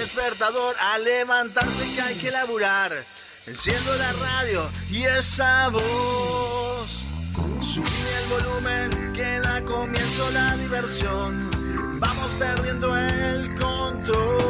despertador a levantarse que hay que laburar. Enciendo la radio y esa voz. Subí el volumen que da comienzo la diversión. Vamos perdiendo el control.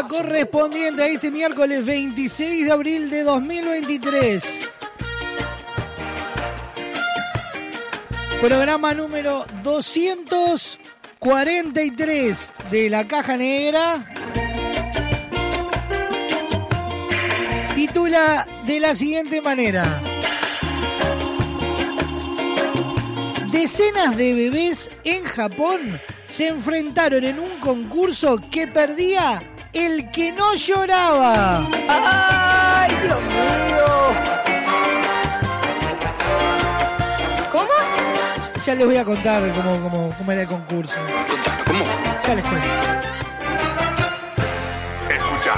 Correspondiente a este miércoles 26 de abril de 2023. Programa número 243 de la Caja Negra. Titula de la siguiente manera. Decenas de bebés en Japón se enfrentaron en un concurso que perdía el que no lloraba. ¡Ay, Dios mío! ¿Cómo? Ya les voy a contar cómo, cómo- cómo era el concurso. ¿Cómo? Ya les cuento. Escucha.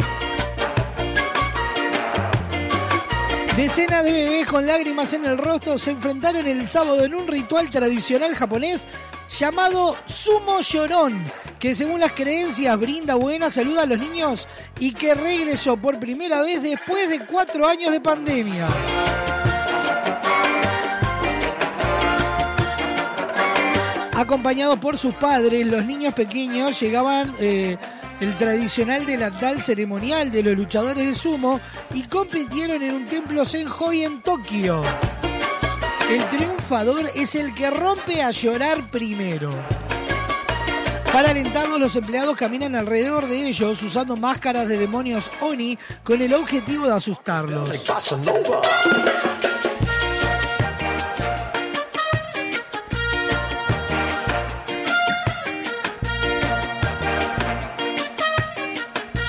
Decenas de bebés con lágrimas en el rostro se enfrentaron el sábado en un ritual tradicional japonés llamado Sumo Llorón, que según las creencias brinda buena salud a los niños y que regresó por primera vez después de cuatro años de pandemia. Acompañados por sus padres, los niños pequeños llegaban eh, el tradicional delantal ceremonial de los luchadores de sumo y compitieron en un templo Senhoi en Tokio. El triunfador es el que rompe a llorar primero. Para alentarlos, los empleados caminan alrededor de ellos usando máscaras de demonios Oni con el objetivo de asustarlos.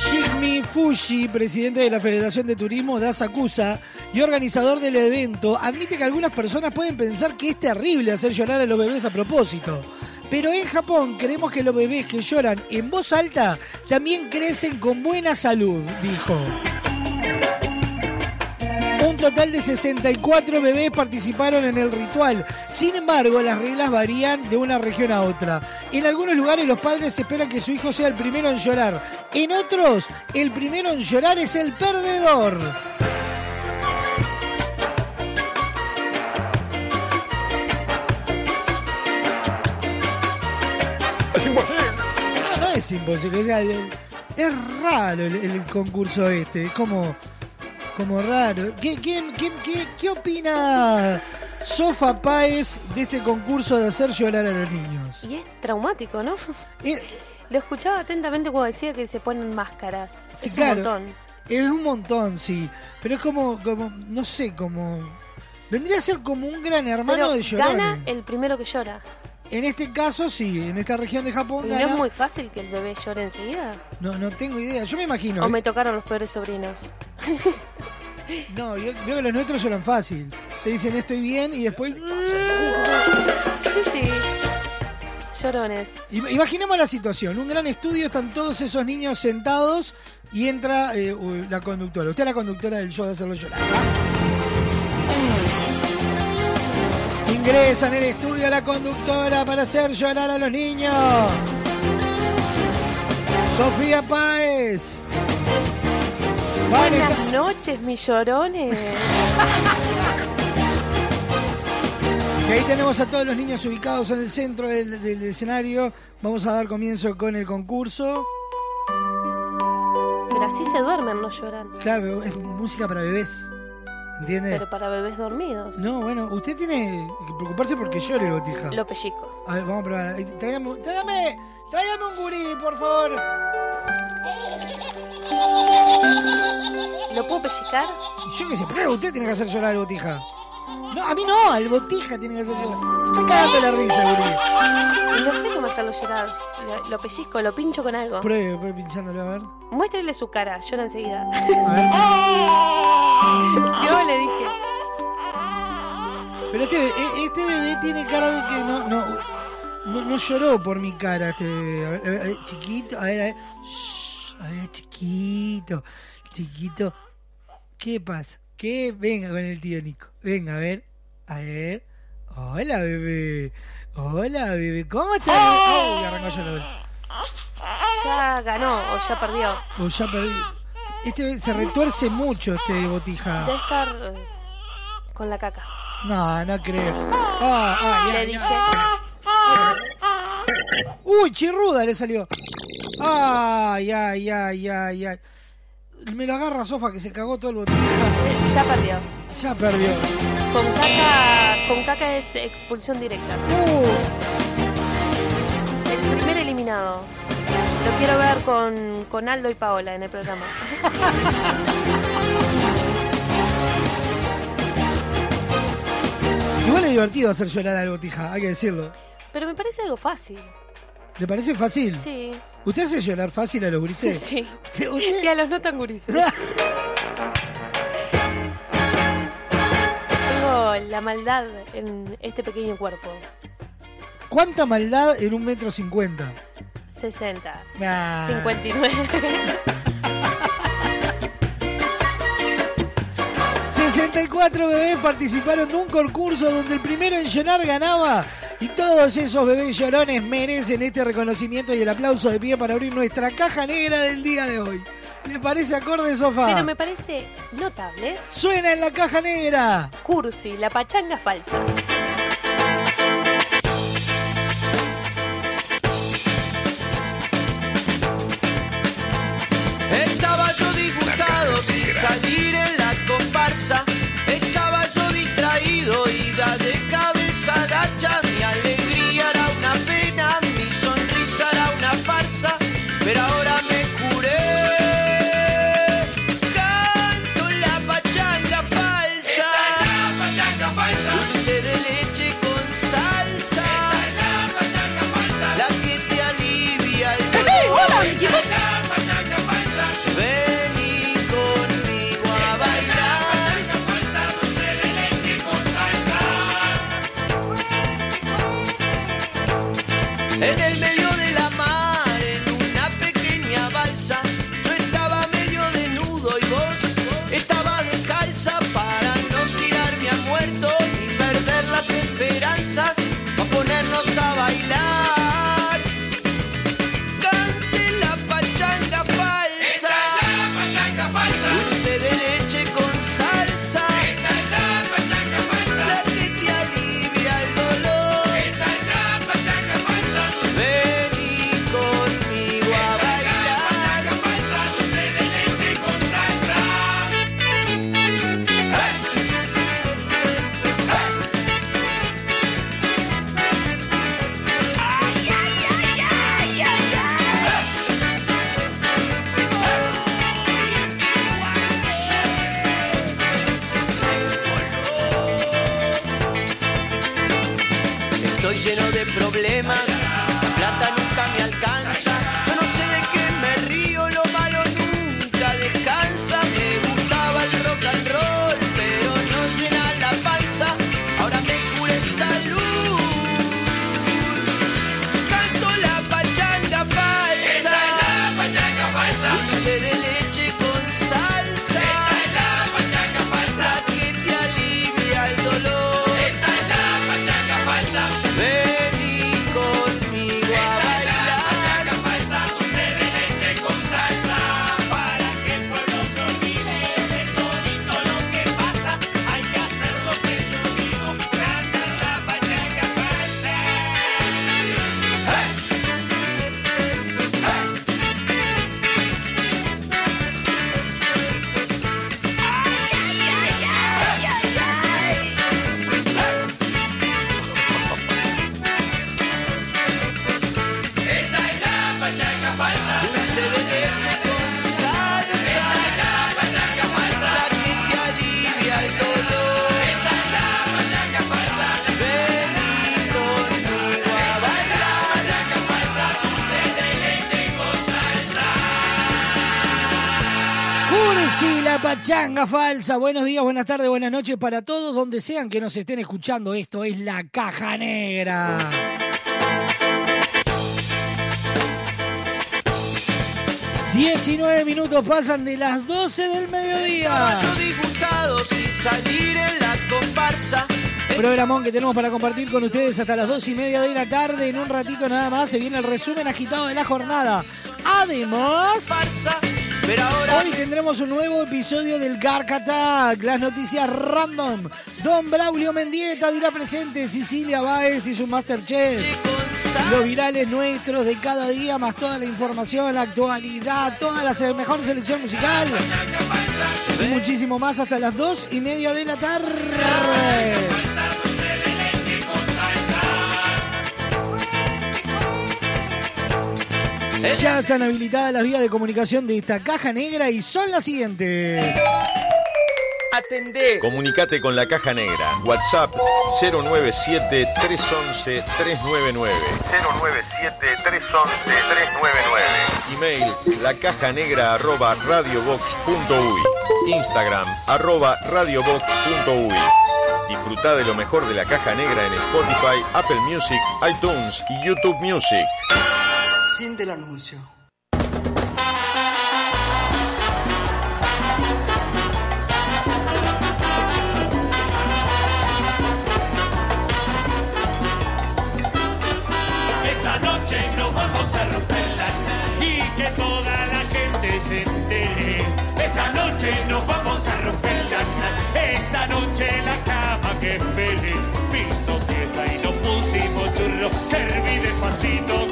Shigmi Fushi, presidente de la Federación de Turismo de Asakusa y organizador del evento, admite que algunas personas pueden pensar que es terrible hacer llorar a los bebés a propósito. Pero en Japón creemos que los bebés que lloran en voz alta también crecen con buena salud, dijo. Un total de 64 bebés participaron en el ritual. Sin embargo, las reglas varían de una región a otra. En algunos lugares los padres esperan que su hijo sea el primero en llorar. En otros, el primero en llorar es el perdedor. No, no es imposible. o sea, el- es raro el, el concurso este. Es como, como raro. ¿Qué, qué, qué, qué- qué opina Sofa Páez de este concurso de hacer llorar a los niños? Y es traumático, ¿no? Eh, Lo escuchaba atentamente cuando decía que se ponen máscaras. Sí, es claro. un montón. es un montón, sí. Pero es como, como no sé, como... Vendría a ser como un gran hermano Pero de llorones. gana el primero que llora. En este caso, sí. En esta región de Japón no gana... es muy fácil que el bebé llore enseguida. No, no tengo idea. Yo me imagino. O me tocaron los peores sobrinos. No, yo veo que los nuestros lloran fácil. Te dicen estoy bien y después. Sí, sí. Llorones. Im- Imaginemos la situación. Un gran estudio, están todos esos niños sentados y entra eh, la conductora. Usted es la conductora del show de hacerlo llorar. Ingresa en el estudio la conductora para hacer llorar a los niños. Sofía Páez. Buenas noches, mis llorones. Y ahí tenemos a todos los niños ubicados en el centro del, del escenario. Vamos a dar comienzo con el concurso. Pero así se duermen, no lloran. Claro, es música para bebés. ¿Entiende? Pero para bebés dormidos. No, bueno, usted tiene que preocuparse porque llore el botija. Lo pellizco. A ver, vamos a probar. Tráigame, tráigame, tráigame un gurí, por favor. ¿Lo puedo pellizcar? Yo qué sé, pero usted tiene que hacer llorar al botija. No, a mí no, al botija tiene que hacer llorar. Se está cagando la risa, gurí. Y no sé cómo hacerlo llorar. Lo, lo pellizco, lo pincho con algo. Pruebe, pruebe pinchándolo, a ver. Muéstrele su cara, llora enseguida. A ver. Yo le dije. Pero este, e- este bebé tiene cara de que no, no, no, no lloró por mi cara, este bebé. Ver, a ver, chiquito, a ver, a ver. Shh, a ver, chiquito, chiquito. ¿Qué pasa? ¿Qué? Venga con el tío Nico. Venga, a ver, a ver. Hola, bebé. Hola, bebé. ¿Cómo estás? Arrancó yo la vez. Ya ganó o ya perdió. Oh, ya perdí. Este se retuerce mucho, este botija. Debe estar eh, con la caca. No, no creo. Ah, ah, ya, Le ya. dije. Uy, chirruda le salió. Ay, ay, ay, ay, ay. Me lo agarra Sofa que se cagó todo el botija. Ya perdió. Ya perdió. Con caca, con caca es expulsión directa. Uh, El primer eliminado. Lo quiero ver con, con Aldo y Paola en el programa. igual es divertido hacer llorar al botija, hay que decirlo. Pero me parece algo fácil. ¿Le parece fácil? Sí. ¿Usted hace llorar fácil a los gurises? Sí. ¿Usted- Y a los no tan gurises. Tengo la maldad en este pequeño cuerpo. ¿Cuánta maldad en un metro cincuenta? 60. Nah. 59. 64 bebés participaron de un concurso donde el primero en llorar ganaba y todos esos bebés llorones merecen este reconocimiento y el aplauso de pie para abrir nuestra caja negra del día de hoy. ¿Le parece acorde, sofá? Pero me parece notable. Suena en la caja negra. Cursi, la pachanga falsa. Falsa. Buenos días, buenas tardes, buenas noches para todos, donde sean que nos estén escuchando. Esto es La Caja Negra. Diecinueve minutos pasan de las 12 del mediodía. sin salir en la comparsa. Programón que tenemos para compartir con ustedes hasta las dos y media de la tarde. En un ratito nada más se viene el resumen agitado de la jornada. Además, pero ahora hoy tendremos un nuevo episodio del Gark Attack. Las noticias random. Don Braulio Mendieta dirá presente. Cecilia Báez y su Masterchef. Los virales nuestros de cada día, más toda la información, la actualidad, toda la se- mejor selección musical. Y muchísimo más hasta las dos y media de la tarde. Ya están habilitadas las vías de comunicación de esta caja negra y son las siguientes. Atendé. Comunicate con la caja negra. WhatsApp 097-311-399. 097-311-399. Email lacajanegra arroba radiobox.uy. Instagram arroba radiobox.uy. Disfruta de lo mejor de la caja negra en Spotify, Apple Music, iTunes y YouTube Music. Fin del anuncio. Esta noche nos vamos a romper la nariz y que toda la gente se entere. Esta noche nos vamos a romper la nariz. Esta noche la cama que pele. Piso fiesta y nos pusimos churros. Serví despacito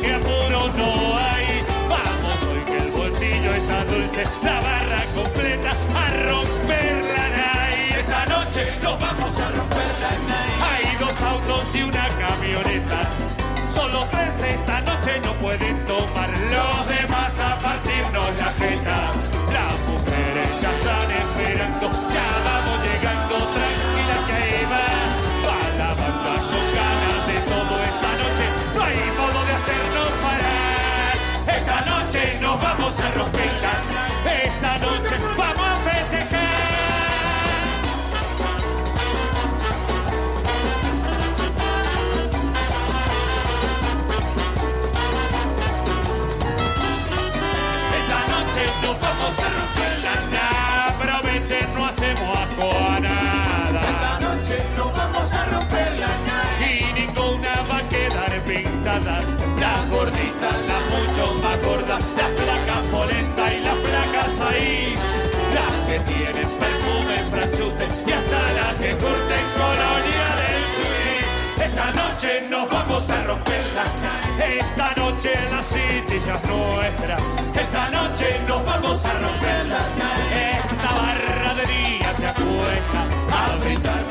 no hay. Vamos hoy que el bolsillo está dulce. La barra completa a romper la nariz. Esta noche nos vamos a romper la nariz. Hay dos autos y una camioneta. Solo tres esta noche no pueden tomar. Los demás a partirnos la jeta. Las mucho más gordas. Las flacas polenta y las flacas ahí. Las que tienen perfume, franchute y hasta las que curten colonia del suite. Esta noche nos vamos a romper la Esta noche la city ya es. Esta noche nos vamos a romper la Esta barra de día se acuesta a brindar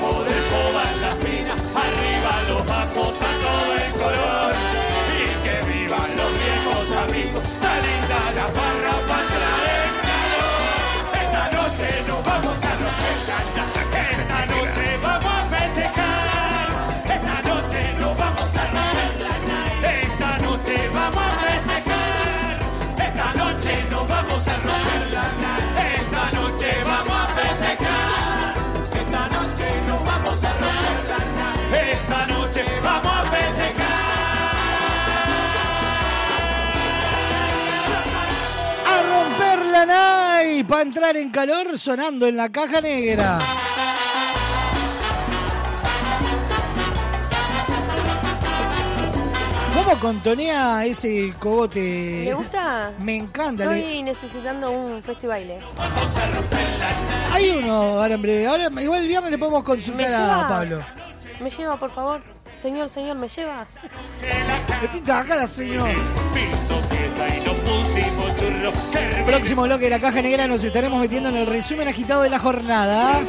para entrar en calor sonando en la caja negra. ¿Cómo contonea ese cogote? ¿Le gusta? Me encanta. le- Estoy necesitando un festival. Hay uno, ahora en breve. Ahora, igual el viernes le podemos ¿Me consultar a Pablo. ¿Me lleva, por favor? Señor, señor, ¿me lleva? Le pinta la cara, señor. Próximo bloque de la caja negra nos estaremos metiendo en el resumen agitado de la jornada.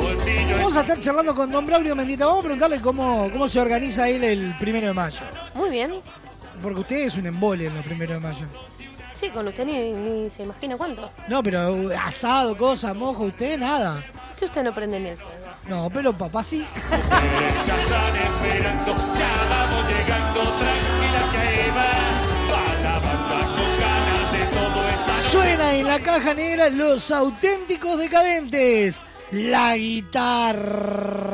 Vamos a estar charlando con Don Braulio Mendieta. Vamos a preguntarle cómo, cómo se organiza él el primero de mayo. Muy bien. Porque usted es un embole en los primeros de mayo con usted ni, se imagina cuánto. No, pero uh, asado, cosa, mojo, usted nada. Si usted no prende ni el fuego. No, pero papá sí. Suena en la caja negra los auténticos decadentes. La guitarra.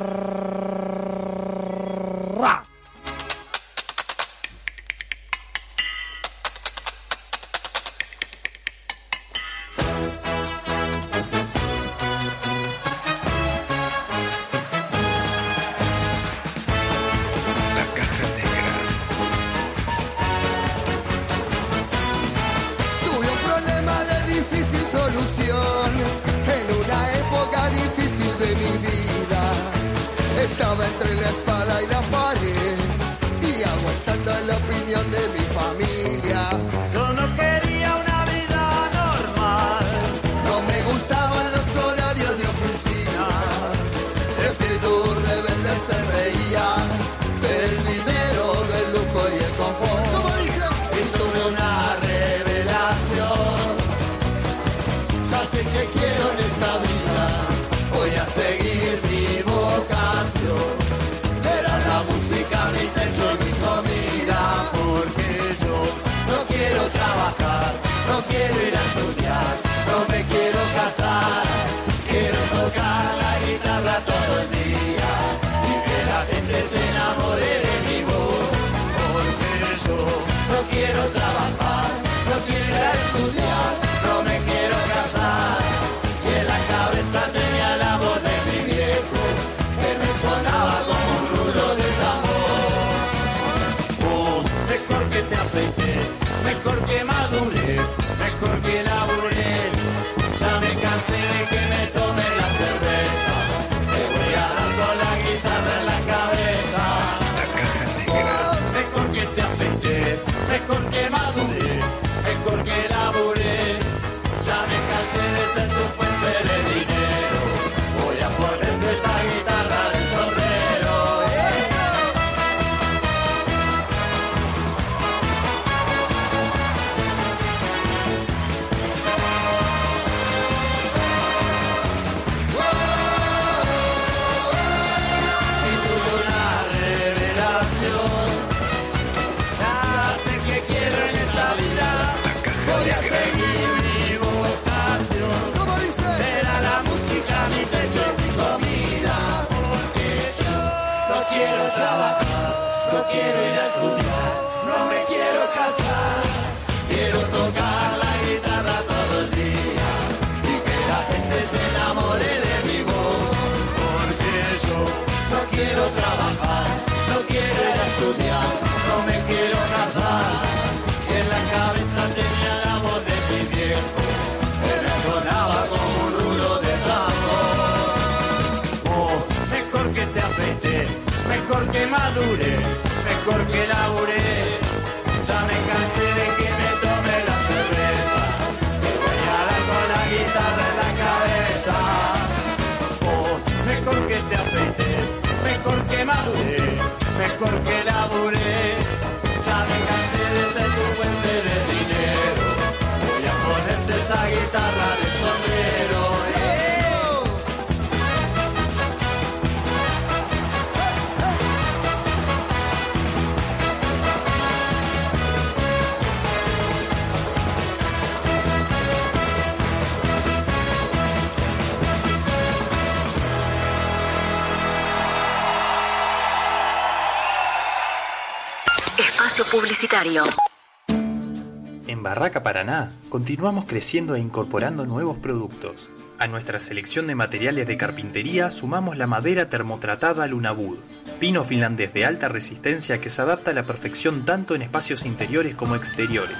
En Barraca Paraná continuamos creciendo e incorporando nuevos productos. A nuestra selección de materiales de carpintería sumamos la madera termotratada Lunabud, pino finlandés de alta resistencia que se adapta a la perfección tanto en espacios interiores como exteriores.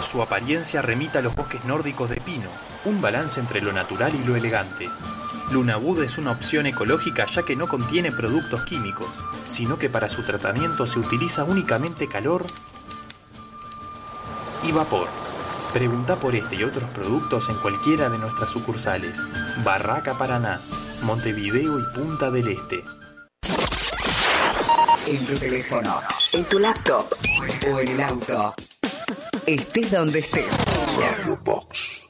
Su apariencia remita a los bosques nórdicos de pino, un balance entre lo natural y lo elegante. Lunabud es una opción ecológica ya que no contiene productos químicos, sino que para su tratamiento se utiliza únicamente calor y vapor. Pregunta por este y otros productos en cualquiera de nuestras sucursales. Barraca Paraná, Montevideo y Punta del Este. En tu teléfono, en tu laptop o en el auto. Estés donde estés. Radio Box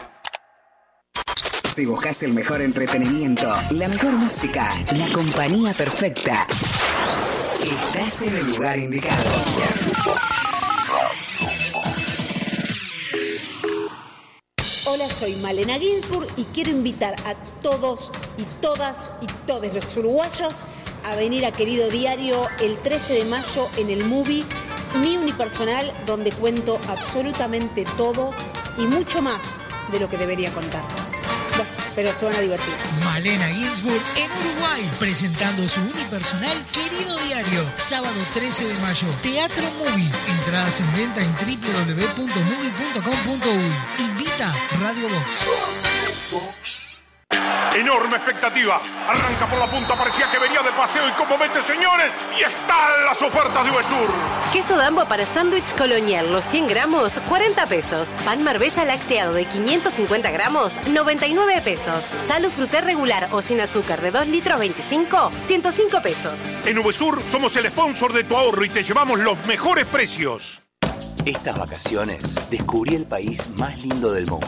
Si buscas el mejor entretenimiento, la mejor música, la compañía perfecta, estás en el lugar indicado. Hola, soy Malena Ginsburg y quiero invitar a todos y todas y todos los uruguayos a venir a Querido Diario el 13 de mayo en el movie Mi Unipersonal, donde cuento absolutamente todo y mucho más de lo que debería contar. Pero se van a divertir. Malena Ginsburg en Uruguay, presentando su unipersonal Querido Diario, sábado 13 de mayo, Teatro Movie. Entradas en venta en www.movie.com.uy. Invita Radio Box. Enorme expectativa. Arranca por la punta, parecía que venía de paseo y como vete, señores, y están las ofertas de Uvesur. Queso Dambo para sándwich colonial, los 100 gramos, 40 pesos. Pan Marbella lacteado de 550 gramos, 99 pesos. Salud fruté regular o sin azúcar de 2 litros 25, 105 pesos. En Uvesur somos el sponsor de tu ahorro y te llevamos los mejores precios. Estas vacaciones descubrí el país más lindo del mundo.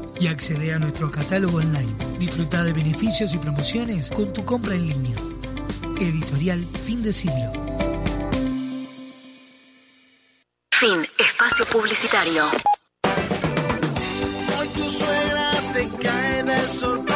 y accede a nuestro catálogo online. Disfruta de beneficios y promociones con tu compra en línea. Editorial Fin de Siglo. Fin. Espacio publicitario. Hoy tu suegra te cae de sorpresa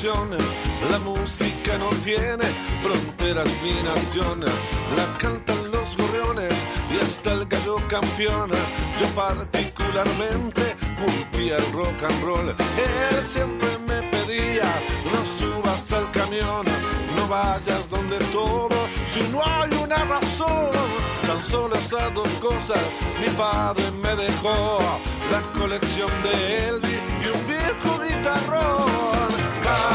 La música no tiene fronteras ni nación. La cantan los gorriones y hasta el gallo campeón. Yo particularmente curtía el rock and roll. Él siempre me pedía, no subas al camión, no vayas donde todo, si no hay una razón. Tan solo esas dos cosas, mi padre me dejó la colección de Elvis y un viejo guitarrón.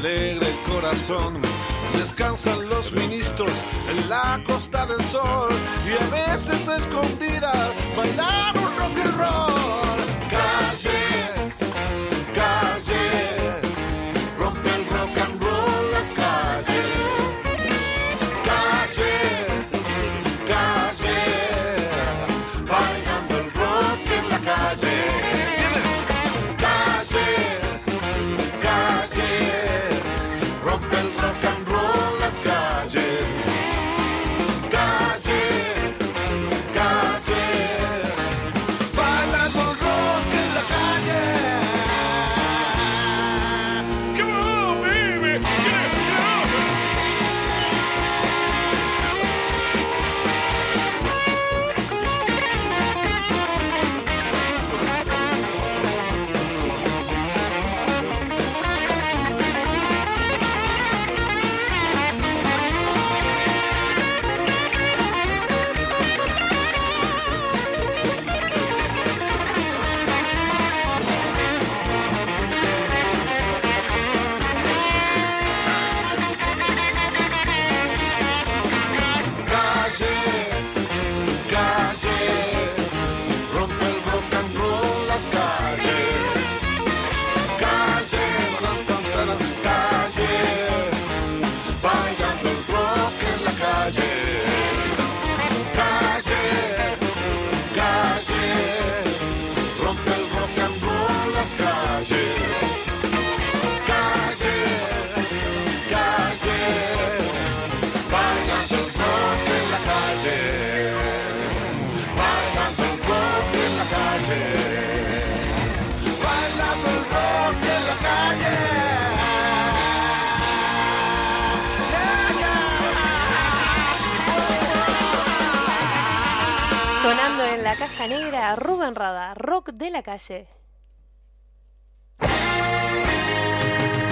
rompe el corazón. Descansan los ministros en la costa del sol y a veces escondidas bailar un rock and roll.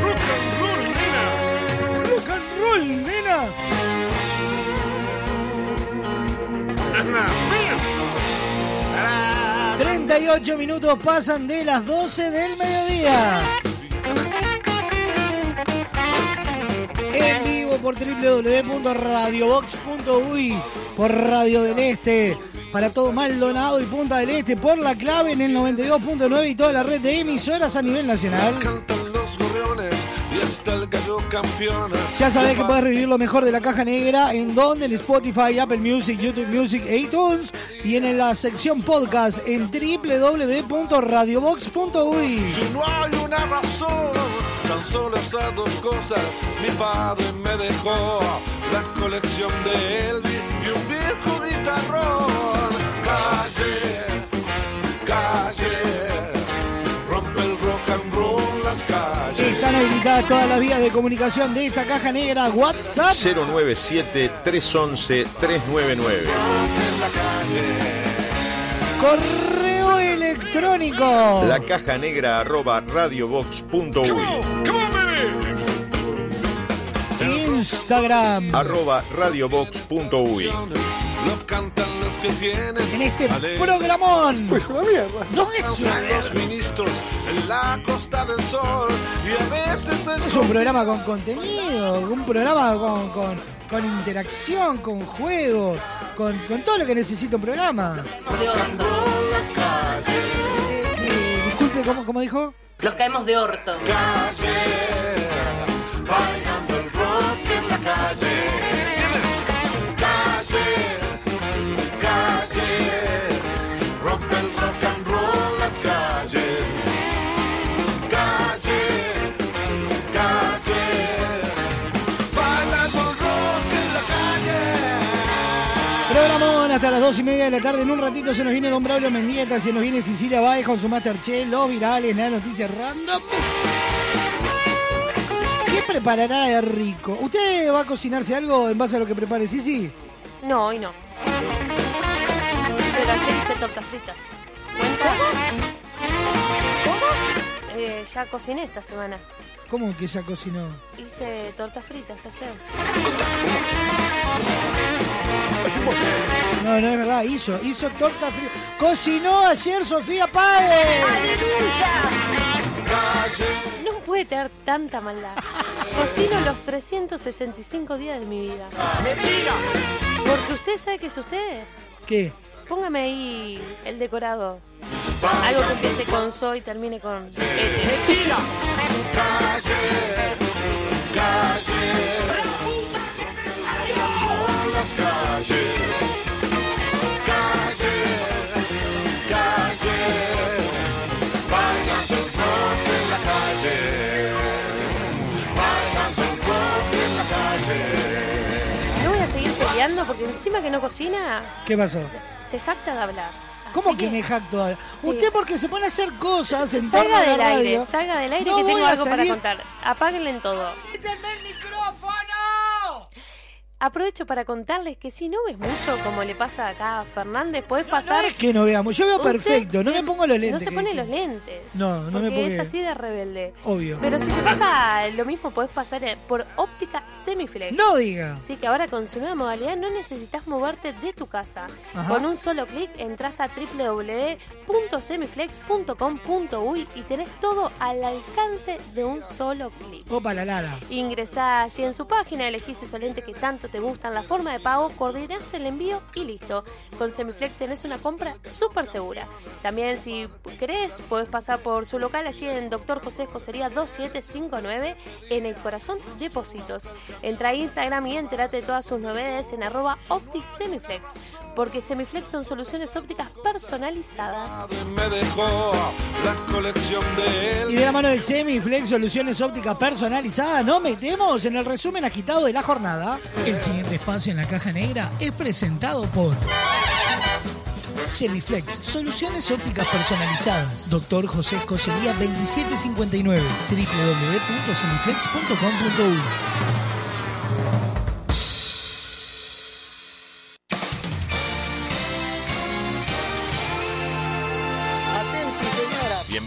Rock de la calle. Rock and roll, nena. 38 minutos pasan de las 12 del mediodía. En vivo por www.radiobox.uy, por Radio del Este, para todo Maldonado y Punta del Este, por la clave en el 92.9 y toda la red de emisoras a nivel nacional. Ya sabés que puedes revivir lo mejor de la caja negra en donde en Spotify, Apple Music, YouTube Music e iTunes y en la sección podcast en www.radiobox.uy. Si no hay una razón, tan solo esas dos cosas, mi padre me dejó la colección de Elvis y un viejo guitarrón. Todas las vías de comunicación de esta caja negra. WhatsApp 097-311-399. Correo electrónico. La caja negra arroba radiobox.uy. Instagram. Arroba radiobox.uy. Lo cantan los que tienen. En este programón. No Descansan los ministros en la costa del sol y a veces Es un programa con contenido, un programa con, con, con interacción, con juego, con, con todo lo que necesita un programa. Eh, disculpe, ¿cómo, cómo dijo? Los caemos de orto. bailando Hasta las 2 y media de la tarde. En un ratito se nos viene Don Braulio Mendieta, se nos viene Cecilia Baez con su Masterchef, los virales, las noticias random. ¿Qué preparará de rico? ¿Usted va a cocinarse algo en base a lo que prepare Cici? No, hoy no. Pero ayer hice tortas fritas. ¿Cuenta? ¿Cómo? Eh, ya cociné esta semana. ¿Cómo que ya cocinó? Hice tortas fritas ayer. No, no es verdad, hizo, hizo torta fría. Cocinó ayer Sofía Páez. No puede tener tanta maldad. Cocino los 365 días de mi vida. Porque usted sabe que es usted. ¿Qué? Póngame ahí el decorado. Algo que empiece con so y termine con calles. Calle, calle, porque encima que no cocina, ¿Qué pasó? se jacta de hablar. ¿Cómo que me jacto? Usted porque se pone a hacer cosas en Salga a del aire, salga del aire No que tengo voy a algo para salir. contar. Apáguenle en todo. Aprovecho para contarles que si no ves mucho como le pasa acá a Fernández, podés pasar. Es que no veamos, yo veo perfecto, no me pongo los lentes. No se pone los lentes. No, no me porque pongo. es así de rebelde. Obvio. Pero si te pasa lo mismo, podés pasar eh, por óptica semiflex. No diga. Así que ahora con su nueva modalidad no necesitas moverte de tu casa. Ajá. Con un solo clic entras a www.semiflex.com.uy y tenés todo al alcance de un solo clic. Opa la lara. Ingresá allí en su página, elegís ese lente que tanto te gustan, la forma de pago, coordinás el envío y listo. Con Semiflex tenés una compra súper segura. También si querés, podés pasar por su local allí en Doctor José Escocería 2759 en el corazón Depósitos. Entra a Instagram y entérate de todas sus novedades en arroba OptiSemiflex. Porque Semiflex son soluciones ópticas personalizadas. Me dejó la colección de él. Y de la mano de Semiflex Soluciones Ópticas Personalizadas, nos metemos en el resumen agitado de la jornada. El siguiente espacio en la caja negra es presentado por Semiflex Soluciones Ópticas Personalizadas. Doctor José Escocería 2759 www.semiflex.com.uy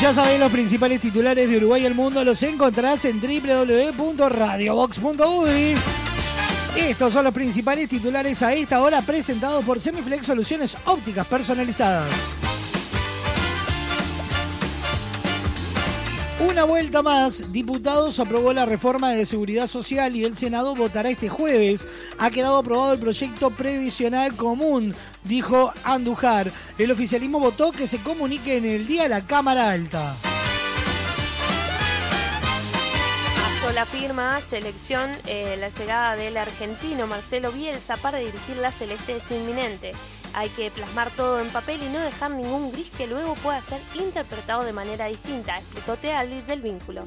Ya saben, los principales titulares de Uruguay y el mundo los encontrarás en www.radiobox.uy. Estos son los principales titulares a esta hora presentados por Semiflex Soluciones Ópticas Personalizadas. Una vuelta más, diputados aprobó la reforma de seguridad social y el Senado votará este jueves. Ha quedado aprobado el proyecto previsional común, dijo Andujar. El oficialismo votó que se comunique en el día a la Cámara Alta. la firma selección eh, la llegada del argentino Marcelo Bielsa para dirigir la Celeste es inminente. Hay que plasmar todo en papel y no dejar ningún gris que luego pueda ser interpretado de manera distinta, explicó Tealdi del vínculo.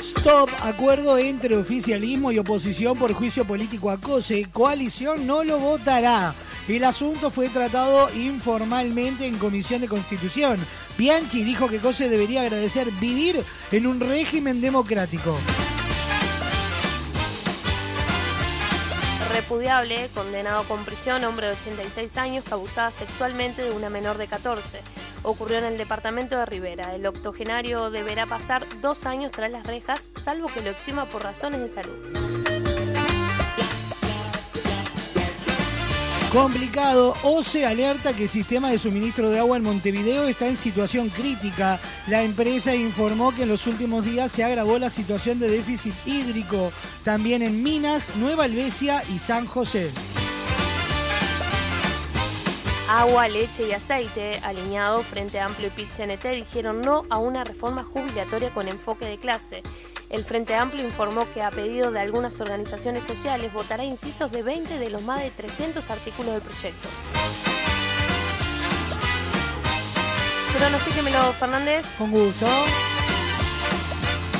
Stop, acuerdo entre oficialismo y oposición por juicio político a COSE. Coalición no lo votará. El asunto fue tratado informalmente en Comisión de Constitución. Bianchi dijo que COSE debería agradecer vivir en un régimen democrático. Repudiable, condenado con prisión, hombre de 86 años que abusaba sexualmente de una menor de 14. Ocurrió en el departamento de Rivera. El octogenario deberá pasar dos años tras las rejas, salvo que lo exima por razones de salud. Complicado. OCE alerta que el sistema de suministro de agua en Montevideo está en situación crítica. La empresa informó que en los últimos días se agravó la situación de déficit hídrico, también en Minas, Nueva Albesia y San José. Agua, leche y aceite, alineado Frente Amplio y pit dijeron no a una reforma jubilatoria con enfoque de clase. El Frente Amplio informó que a pedido de algunas organizaciones sociales votará incisos de 20 de los más de 300 artículos del proyecto. Pronostíquemelo, Fernández. Con gusto.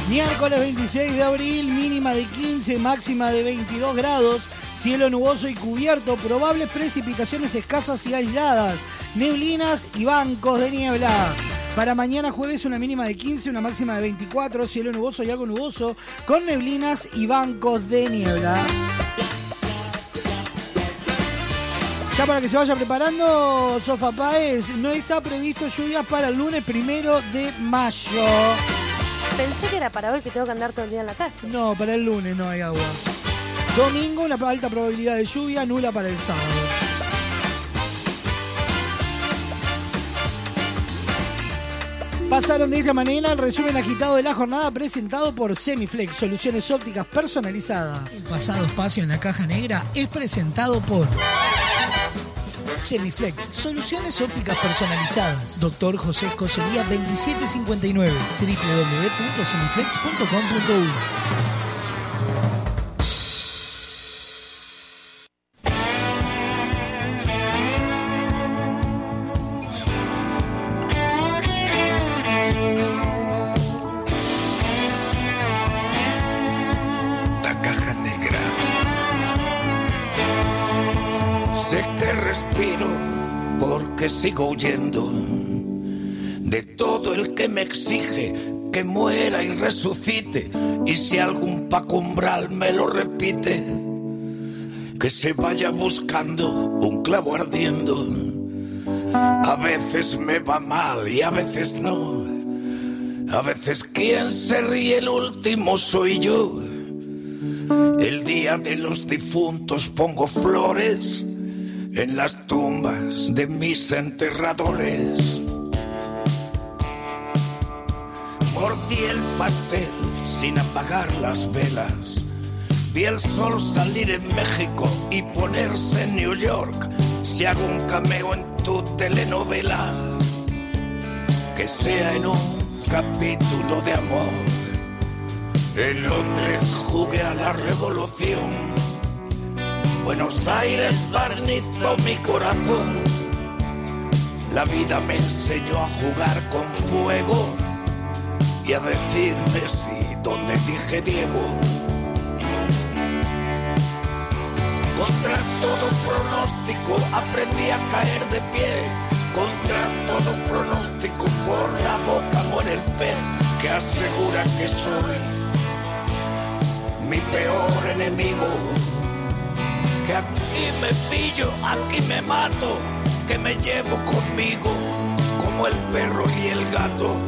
Miércoles 26 de abril, mínima de 15, máxima de 22 grados, cielo nuboso y cubierto, probables precipitaciones escasas y aisladas, neblinas y bancos de niebla. Para mañana jueves una mínima de 15, una máxima de 24, cielo nuboso y algo nuboso, con neblinas y bancos de niebla. Ya para que se vaya preparando, Sofa Páez, no está previsto lluvias para el lunes primero de mayo. Pensé que era para hoy que tengo que andar todo el día en la casa. No, para el lunes no hay agua. Domingo una alta probabilidad de lluvia, nula para el sábado. Pasaron de esta manera el resumen agitado de la jornada presentado por Semiflex, soluciones ópticas personalizadas. El pasado espacio en la caja negra es presentado por Semiflex, soluciones ópticas personalizadas. Doctor José Escocería 2759, www.semiflex.com.uy. sigo huyendo de todo el que me exige que muera y resucite. Y si algún pacumbral me lo repite, que se vaya buscando un clavo ardiendo. A veces me va mal y a veces no. A veces quien se ríe el último soy yo. El día de los difuntos pongo flores en las tumbas de mis enterradores. Mordí el pastel sin apagar las velas. Vi el sol salir en México y ponerse en New York. Si hago un cameo en tu telenovela, que sea en un capítulo de amor. En Londres jugué a la revolución. Buenos Aires barnizó mi corazón. La vida me enseñó a jugar con fuego y a decirme sí donde dije Diego. Contra todo pronóstico aprendí a caer de pie. Contra todo pronóstico por la boca muere el pez que asegura que soy mi peor enemigo. Que aquí me pillo, aquí me mato, que me llevo conmigo como el perro y el gato.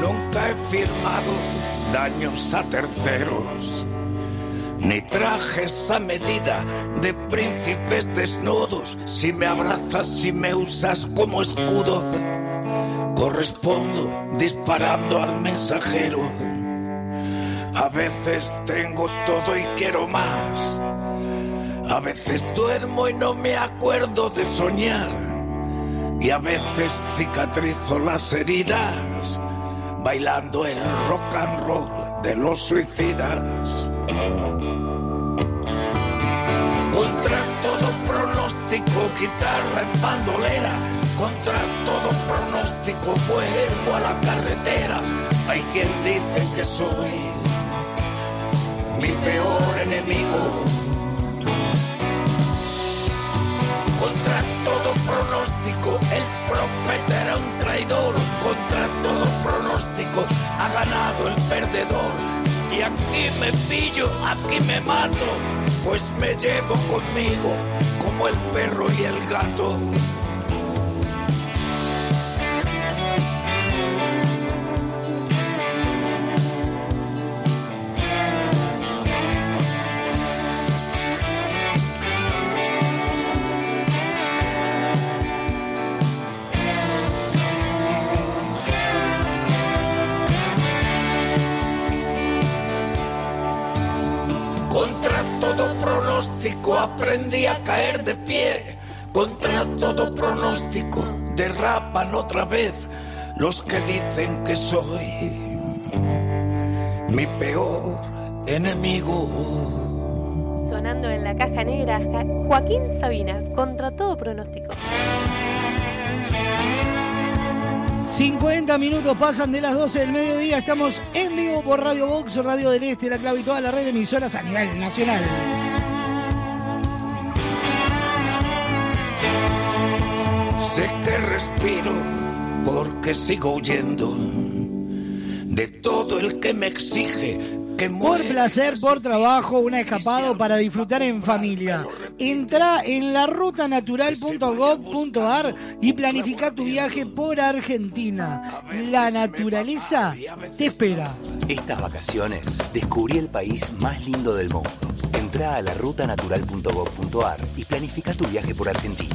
Nunca he firmado daños a terceros, ni trajes a medida de príncipes desnudos. Si me abrazas, si me usas como escudo, correspondo disparando al mensajero. A veces tengo todo y quiero más. A veces duermo y no me acuerdo de soñar. Y a veces cicatrizo las heridas bailando el rock and roll de los suicidas. Pronóstico, guitarra en bandolera. Contra todo pronóstico, vuelvo a la carretera. Hay quien dice que soy mi peor enemigo. Contra todo pronóstico, el profeta era un traidor. Contra todo pronóstico, ha ganado el perdedor. Y aquí me pillo, aquí me mato, pues me llevo conmigo como el perro y el gato. Aprendí a caer de pie. Contra todo pronóstico derrapan otra vez los que dicen que soy mi peor enemigo. Sonando en la caja negra, Joaquín Sabina, contra todo pronóstico. 50 minutos pasan de las 12 del mediodía. Estamos en vivo por Radio Box, Radio del Este, La Clave y toda la red de emisoras a nivel nacional. Sé que respiro porque sigo huyendo de todo el que me exige que Por placer, por trabajo, una escapado para disfrutar en familia. Entra en la rutanatural.gov.ar y planifica tu viaje por Argentina. La naturaleza te espera. Estas vacaciones descubrí el país más lindo del mundo. Entra a la rutanatural.gov.ar y planifica tu viaje por Argentina.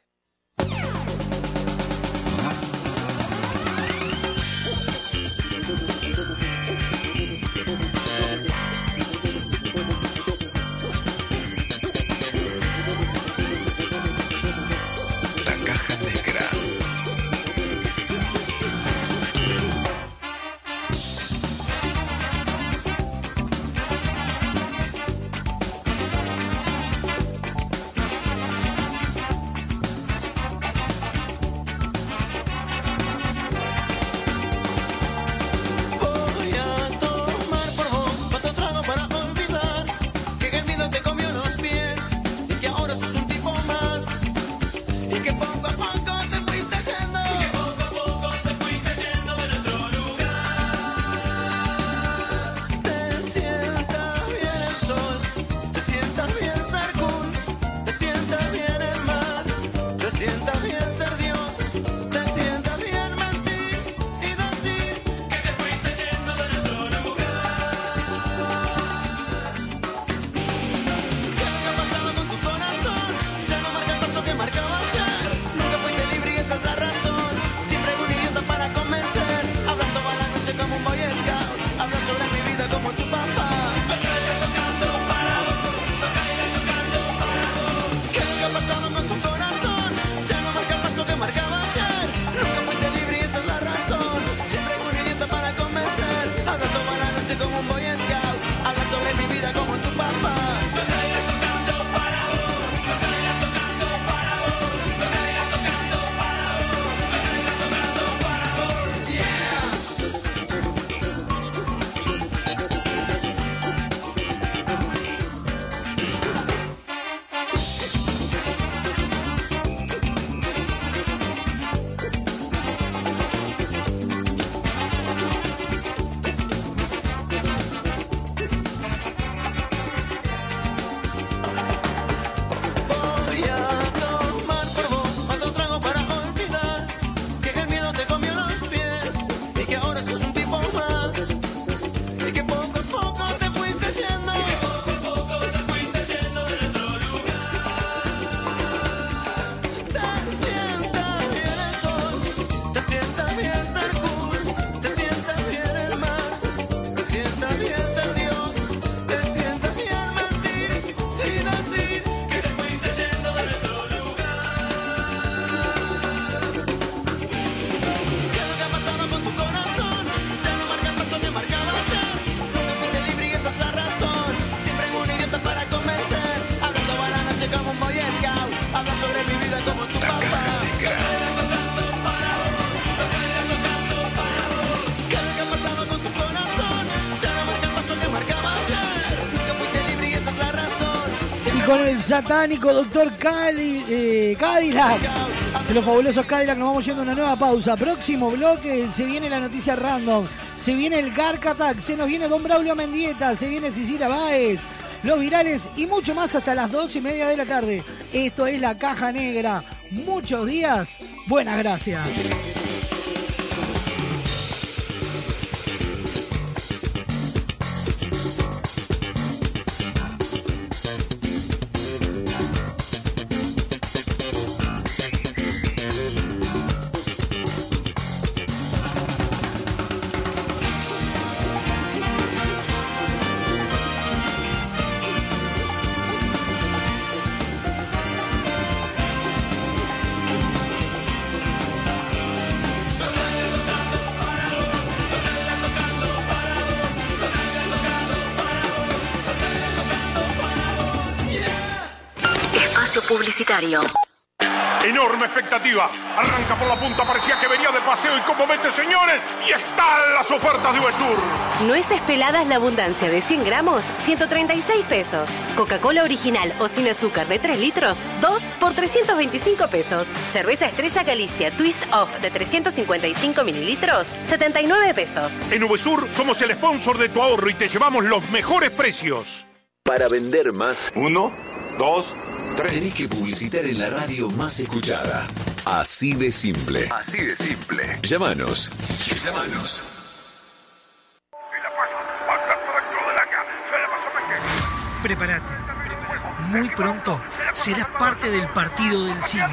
Satánico doctor Cali, eh, Cadillac. De los fabulosos Cadillac nos vamos yendo a una nueva pausa. Próximo bloque se viene la noticia random. Se viene el Garc Attack. Se nos viene Don Braulio Mendieta. Se viene Cecilia Báez. Los virales y mucho más hasta las dos y media de la tarde. Esto es la caja negra. Muchos días. Buenas gracias. Enorme expectativa. Arranca por la punta, parecía que venía de paseo y como mete, señores, y están las ofertas de Uvesur. Nueces peladas La Abundancia de 100 gramos, 136 pesos. Coca-Cola original o sin azúcar de 3 litros, 2 por 325 pesos. Cerveza Estrella Galicia Twist Off de 355 mililitros, 79 pesos. En Uvesur somos el sponsor de tu ahorro y te llevamos los mejores precios. Para vender más. Uno, dos, tres. Tenés que publicitar en la radio más escuchada. Así de simple. Así de simple. Llámanos. Llámanos. Prepárate. Muy pronto serás parte del partido del siglo.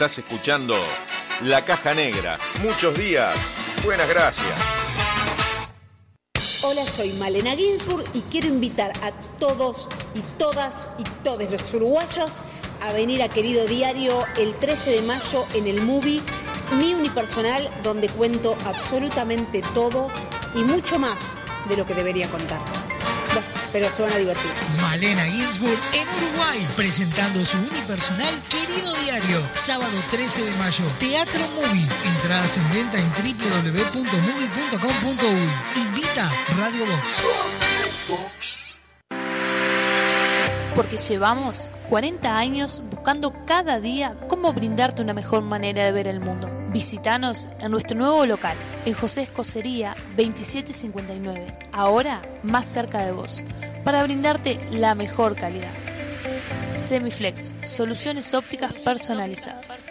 Estás escuchando La Caja Negra. Muchos días. Buenas gracias. Hola, soy Malena Ginsburg y quiero invitar a todos y todas y todos los uruguayos a venir a Querido Diario el 13 de mayo en el movie Mi Unipersonal, donde cuento absolutamente todo y mucho más de lo que debería contar. Pero se van a divertir. Malena Ginsburg en Uruguay, presentando su unipersonal Querido Diario, sábado 13 de mayo. Teatro Movie. Entradas en venta en www.movie.com.uy. Invita Radio Box. Porque llevamos 40 años buscando cada día cómo brindarte una mejor manera de ver el mundo. Visítanos en nuestro nuevo local, en José Escocería 2759, ahora más cerca de vos, para brindarte la mejor calidad. Semiflex, soluciones ópticas personalizadas.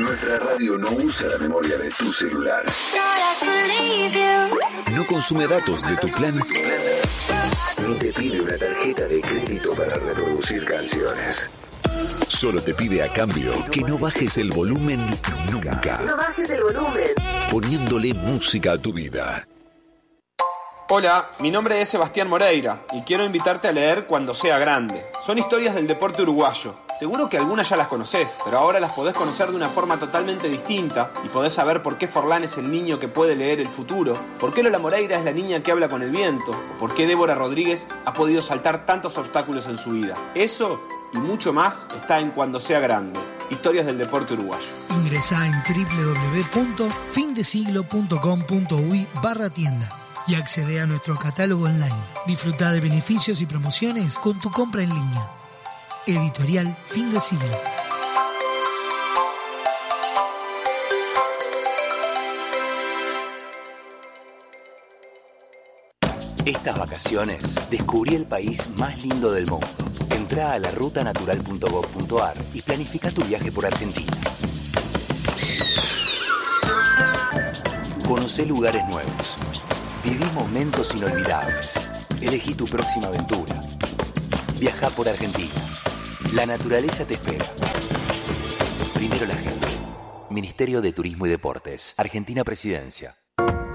Nuestra radio no usa la memoria de tu celular. No consume datos de tu plan. Ni te pide una tarjeta de crédito para reproducir canciones. Solo te pide a cambio que no bajes el volumen nunca. No bajes el volumen. Poniéndole música a tu vida. Hola, mi nombre es Sebastián Moreira y quiero invitarte a leer Cuando sea grande. Son historias del deporte uruguayo. Seguro que algunas ya las conoces, pero ahora las podés conocer de una forma totalmente distinta y podés saber por qué Forlán es el niño que puede leer el futuro, por qué Lola Moreira es la niña que habla con el viento, o por qué Débora Rodríguez ha podido saltar tantos obstáculos en su vida. Eso y mucho más está en Cuando sea grande. Historias del deporte uruguayo. Ingresá en www.findesiglo.com.uy barra tienda y accede a nuestro catálogo online. Disfruta de beneficios y promociones con tu compra en línea. Editorial Fin de Siglo. Estas vacaciones descubrí el país más lindo del mundo. Entra a la rutanatural.gov.ar y planifica tu viaje por Argentina. Conoce lugares nuevos. Viví momentos inolvidables. Elegí tu próxima aventura. Viaja por Argentina. La naturaleza te espera. Primero la gente. Ministerio de Turismo y Deportes. Argentina Presidencia.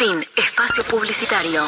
Fin. Espacio publicitario.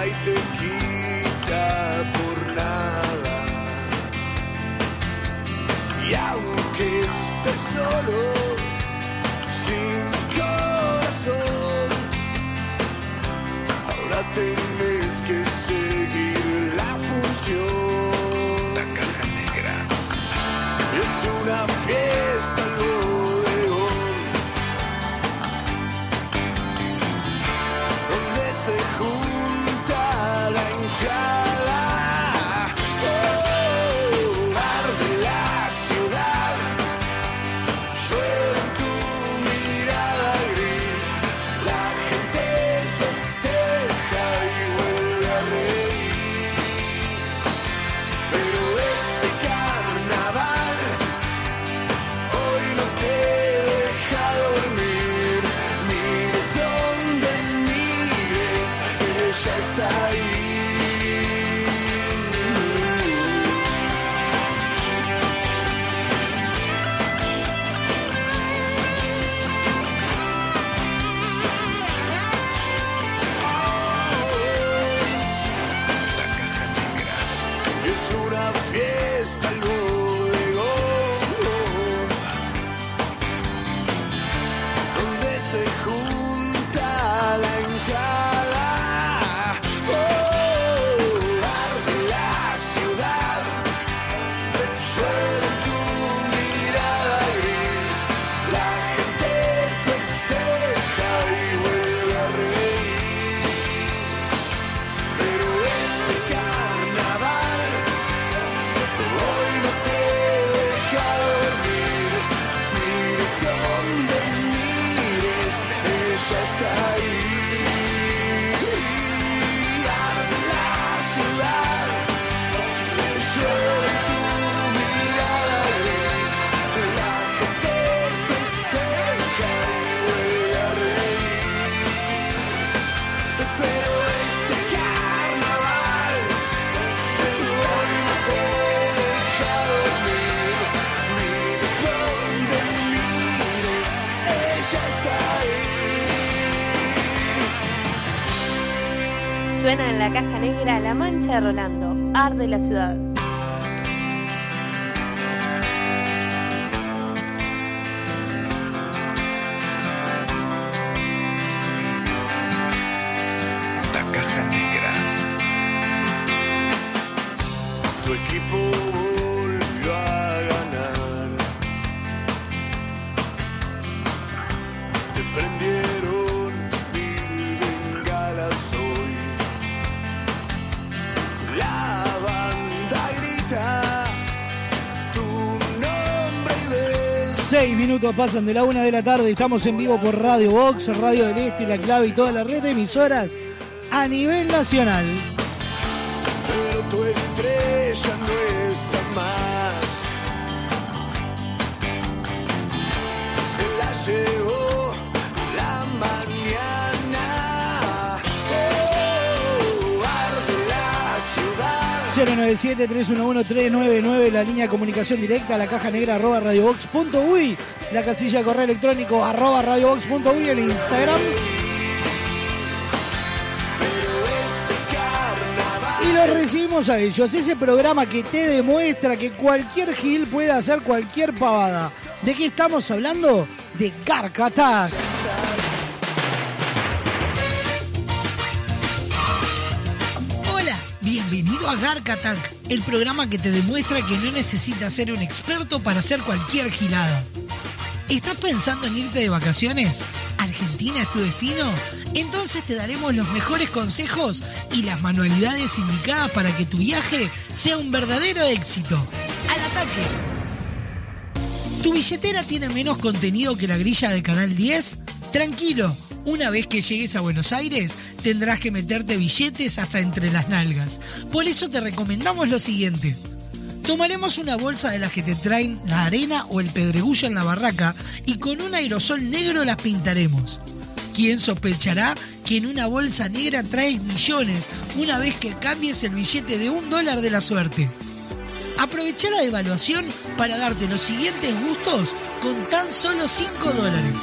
y te quita por nada. Y aunque estés solo, sin corazón, ahora te Rolando, Arde la ciudad. Minutos pasan de la una de la tarde. Estamos en vivo por Radio Box, Radio del Este, La Clave y toda la red de emisoras a nivel nacional. Pero tu estrella no está más. Se la llevó la mañana. Oh, arde la ciudad. 097-311-399, la línea de comunicación directa, la caja negra arroba radiobox.uy, la casilla de correo electrónico arroba radiobox.uy, el Instagram. Y los recibimos a ellos, ese programa que te demuestra que cualquier gil puede hacer cualquier pavada. ¿De qué estamos hablando? De Garcatac. Hola, bienvenido a Garcatac, el programa que te demuestra que no necesitas ser un experto para hacer cualquier gilada. ¿Estás pensando en irte de vacaciones? ¿Argentina es tu destino? Entonces te daremos los mejores consejos y las manualidades indicadas para que tu viaje sea un verdadero éxito. ¡Al ataque! ¿Tu billetera tiene menos contenido que la grilla de Canal 10? Tranquilo, una vez que llegues a Buenos Aires tendrás que meterte billetes hasta entre las nalgas. Por eso te recomendamos lo siguiente. Tomaremos una bolsa de las que te traen la arena o el pedregullo en la barraca y con un aerosol negro las pintaremos. ¿Quién sospechará que en una bolsa negra traes millones una vez que cambies el billete de un dólar de la suerte? Aprovecha la devaluación para darte los siguientes gustos con tan solo 5 dólares.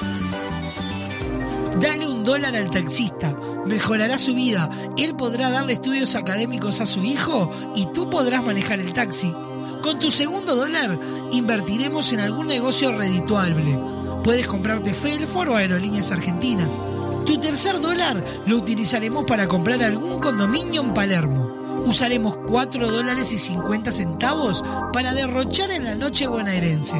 Dale un dólar al taxista, mejorará su vida, él podrá darle estudios académicos a su hijo y tú podrás manejar el taxi. Con tu segundo dólar invertiremos en algún negocio redituable. Puedes comprarte Felfor o aerolíneas argentinas. Tu tercer dólar lo utilizaremos para comprar algún condominio en Palermo. Usaremos 4 dólares y 50 centavos para derrochar en la noche bonaerense.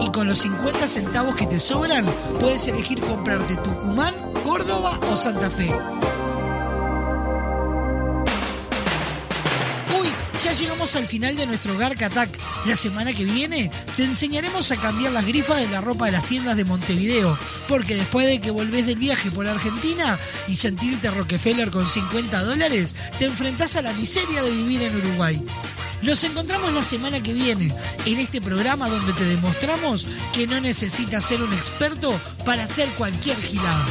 Y con los 50 centavos que te sobran, puedes elegir comprarte Tucumán, Córdoba o Santa Fe. Ya llegamos al final de nuestro Garca Attack. La semana que viene te enseñaremos a cambiar las grifas de la ropa de las tiendas de Montevideo, porque después de que volvés del viaje por Argentina y sentirte Rockefeller con 50 dólares, te enfrentás a la miseria de vivir en Uruguay. Nos encontramos la semana que viene en este programa donde te demostramos que no necesitas ser un experto para hacer cualquier gilada.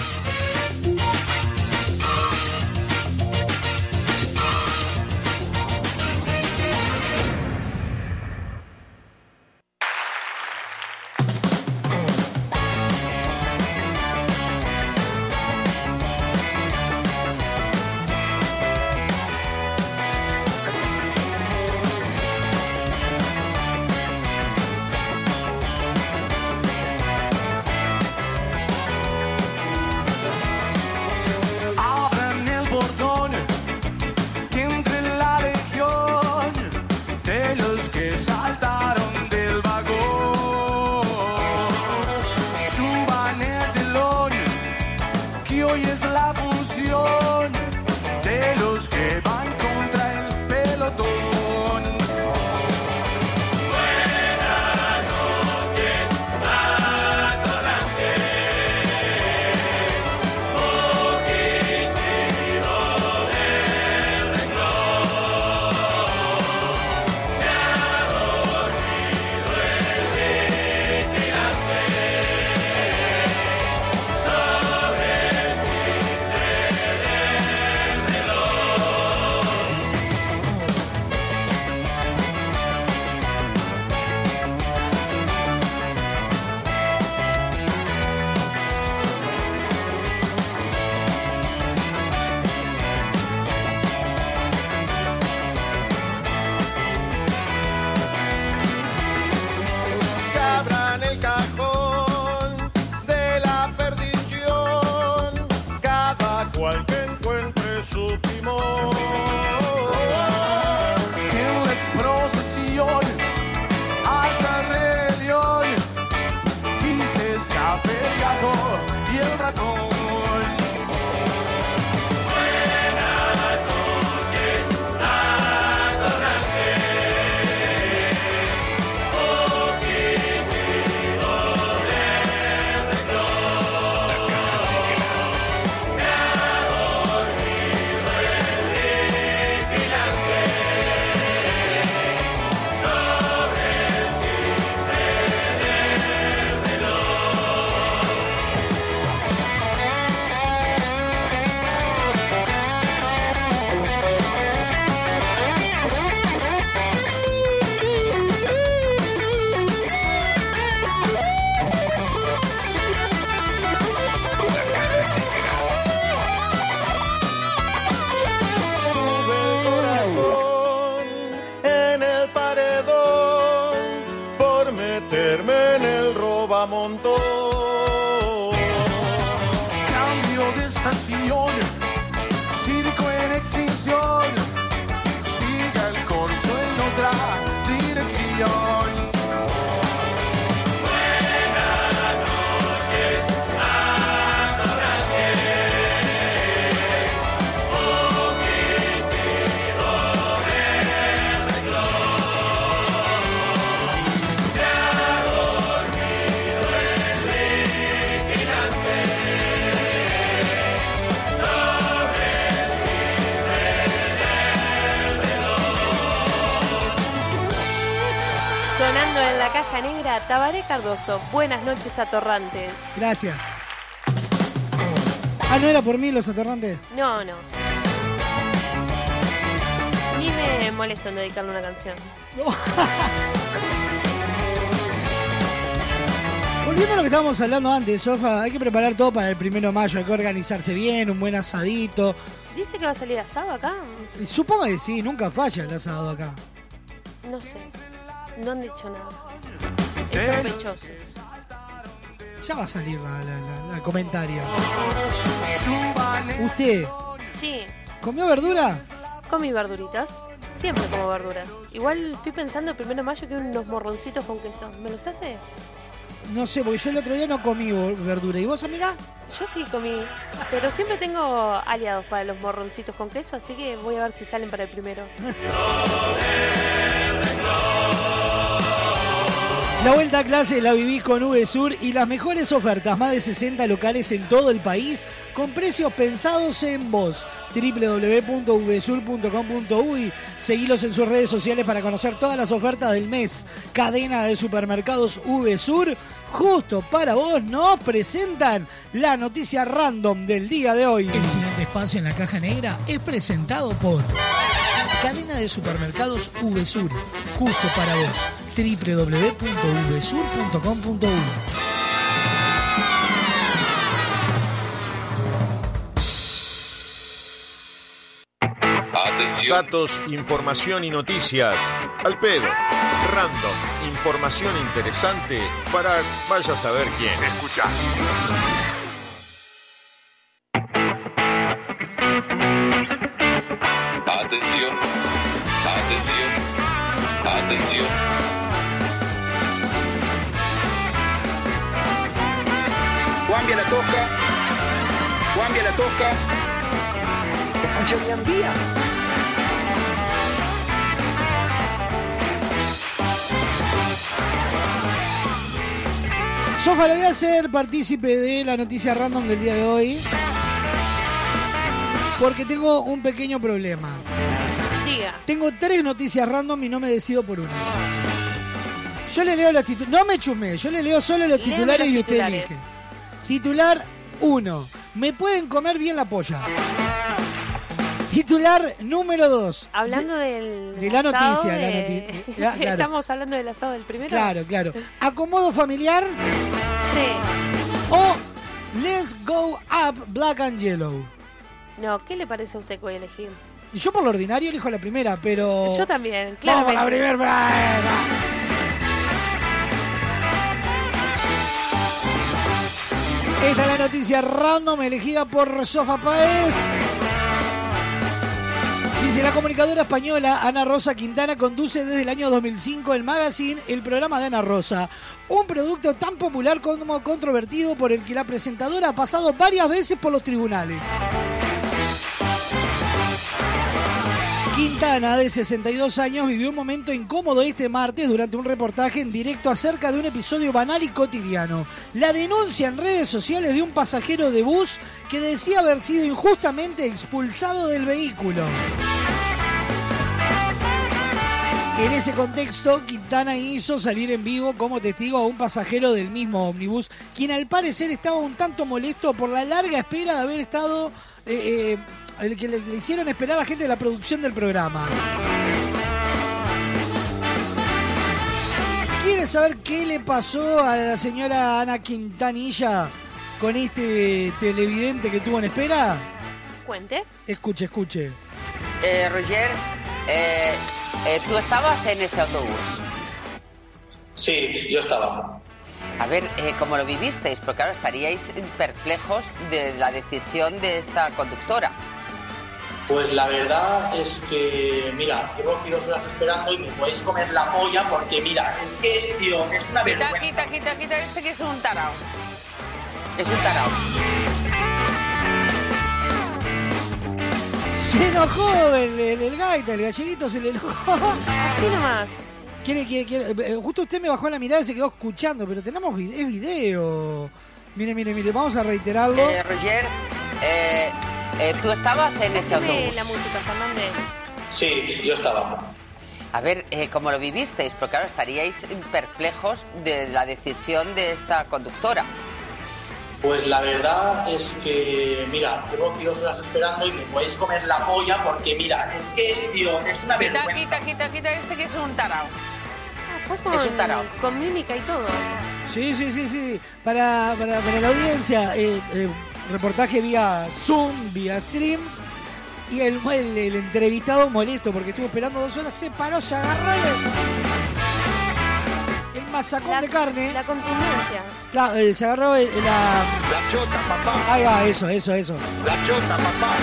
Buenas noches, atorrantes. Gracias. Ah, ¿no era por mí los atorrantes? No, no. Ni me molesto en dedicarle una canción. Volviendo a lo que estábamos hablando antes, Sofa, hay que preparar todo para el primero de mayo, hay que organizarse bien, un buen asadito. ¿Dice que va a salir asado acá? Supongo que sí, nunca falla el asado acá. No sé. No han dicho nada. Es sospechoso. Ya va a salir la, la- la- la comentaria. ¿Usted Sí, comió verdura? con mis verduritas. Siempre como verduras. Igual estoy pensando el primero de mayo que unos morroncitos con queso. ¿Me los hace? No sé, porque yo el otro día no comí verdura. ¿Y vos, amiga? Yo sí comí. Pero siempre tengo aliados para los morroncitos con queso, así que voy a ver si salen para el primero. La vuelta a clase la vivís con VSUR y las mejores ofertas, más de 60 locales en todo el país, con precios pensados en vos. www.vsur.com.uy Seguilos en sus redes sociales para conocer todas las ofertas del mes. Cadena de supermercados VSUR, justo para vos, nos presentan la noticia random del día de hoy. El siguiente espacio en la caja negra es presentado por Cadena de Supermercados VSUR, justo para vos. www.vsur.com.uy Atención. Datos, información y noticias. Al pedo. Random. Información interesante para vaya a saber quién. Escucha. Atención. Atención. Atención. Guambia la toca. Guambia la toca. Escucha bien día. Sofa, le voy a hacer partícipe de la noticia random del día de hoy. Porque tengo un pequeño problema. Diga. Tengo tres noticias random y no me decido por una. Yo le leo los titulares. No me chumé, yo le leo solo los titulares los y usted titulares. elige. Titular 1. Me pueden comer bien la polla. Titular número 2. Hablando del. de la asado noticia, la de- noti- ah, claro. Estamos hablando del asado del primero. Claro, claro. Acomodo familiar Sí. o Let's Go Up Black and Yellow. No, ¿qué le parece a usted que voy a elegir? Y yo por lo ordinario elijo la primera, pero... Yo también, Vamos por claramente. la primera. Esta es la noticia random elegida por Sofa Paez. Dice la comunicadora española Ana Rosa Quintana conduce desde el año 2005 el magazine El programa de Ana Rosa, un producto tan popular como controvertido por el que la presentadora ha pasado varias veces por los tribunales. Quintana, de 62 años, vivió un momento incómodo este martes durante un reportaje en directo acerca de un episodio banal y cotidiano. La denuncia en redes sociales de un pasajero de bus que decía haber sido injustamente expulsado del vehículo. En ese contexto, Quintana hizo salir en vivo como testigo a un pasajero del mismo ómnibus, quien al parecer estaba un tanto molesto por la larga espera de haber estado eh, eh, el que le, hicieron esperar a la gente de la producción del programa. ¿Quieres saber qué le pasó a la señora Ana Quintanilla con este televidente que tuvo en espera? Cuente. Escuche, escuche. Eh, Roger, eh, eh, ¿tú estabas en ese autobús? Sí, yo estaba. A ver, ¿cómo lo vivisteis? Porque ahora estaríais perplejos de la decisión de esta conductora. Pues la verdad es que, mira, llevo aquí dos horas esperando y me podéis comer la polla porque, mira, es que, tío, es una quita, vergüenza. Quita, quita, quita, este que es un tarao. Es un tarao. Se enojó el, el, el gaita, el galleguito se le enojó. Así nomás. Quiere, quiere, quiere. Eh, justo usted me bajó la mirada y se quedó escuchando, pero tenemos es video. Mire, mire, mire, vamos a reiterarlo. Eh, Roger, eh, eh, ¿Tú estabas en ese autobús? la música, Fernández? Sí, yo estaba. A ver, eh, ¿cómo lo vivisteis? Porque ahora estaríais perplejos de la decisión de esta conductora. Pues la verdad es que, mira, llevo aquí dos horas esperando y me podéis comer la polla porque, mira, es que, tío, es una quita, vergüenza. Quita, quita, quita este que es un tarao. Ah, fue con, es un tarao. con mímica y todo. Sí, sí, sí, sí. Para, para, para la audiencia, eh, eh, reportaje vía Zoom, vía stream. Y el, el, el, entrevistado molesto porque estuvo esperando dos horas, se paró, se agarró el, el masacón la, de carne. La contundencia. Claro, eh, se agarró el, la. La chota, papá. Ahí va, eso, eso, eso. La chota, papá.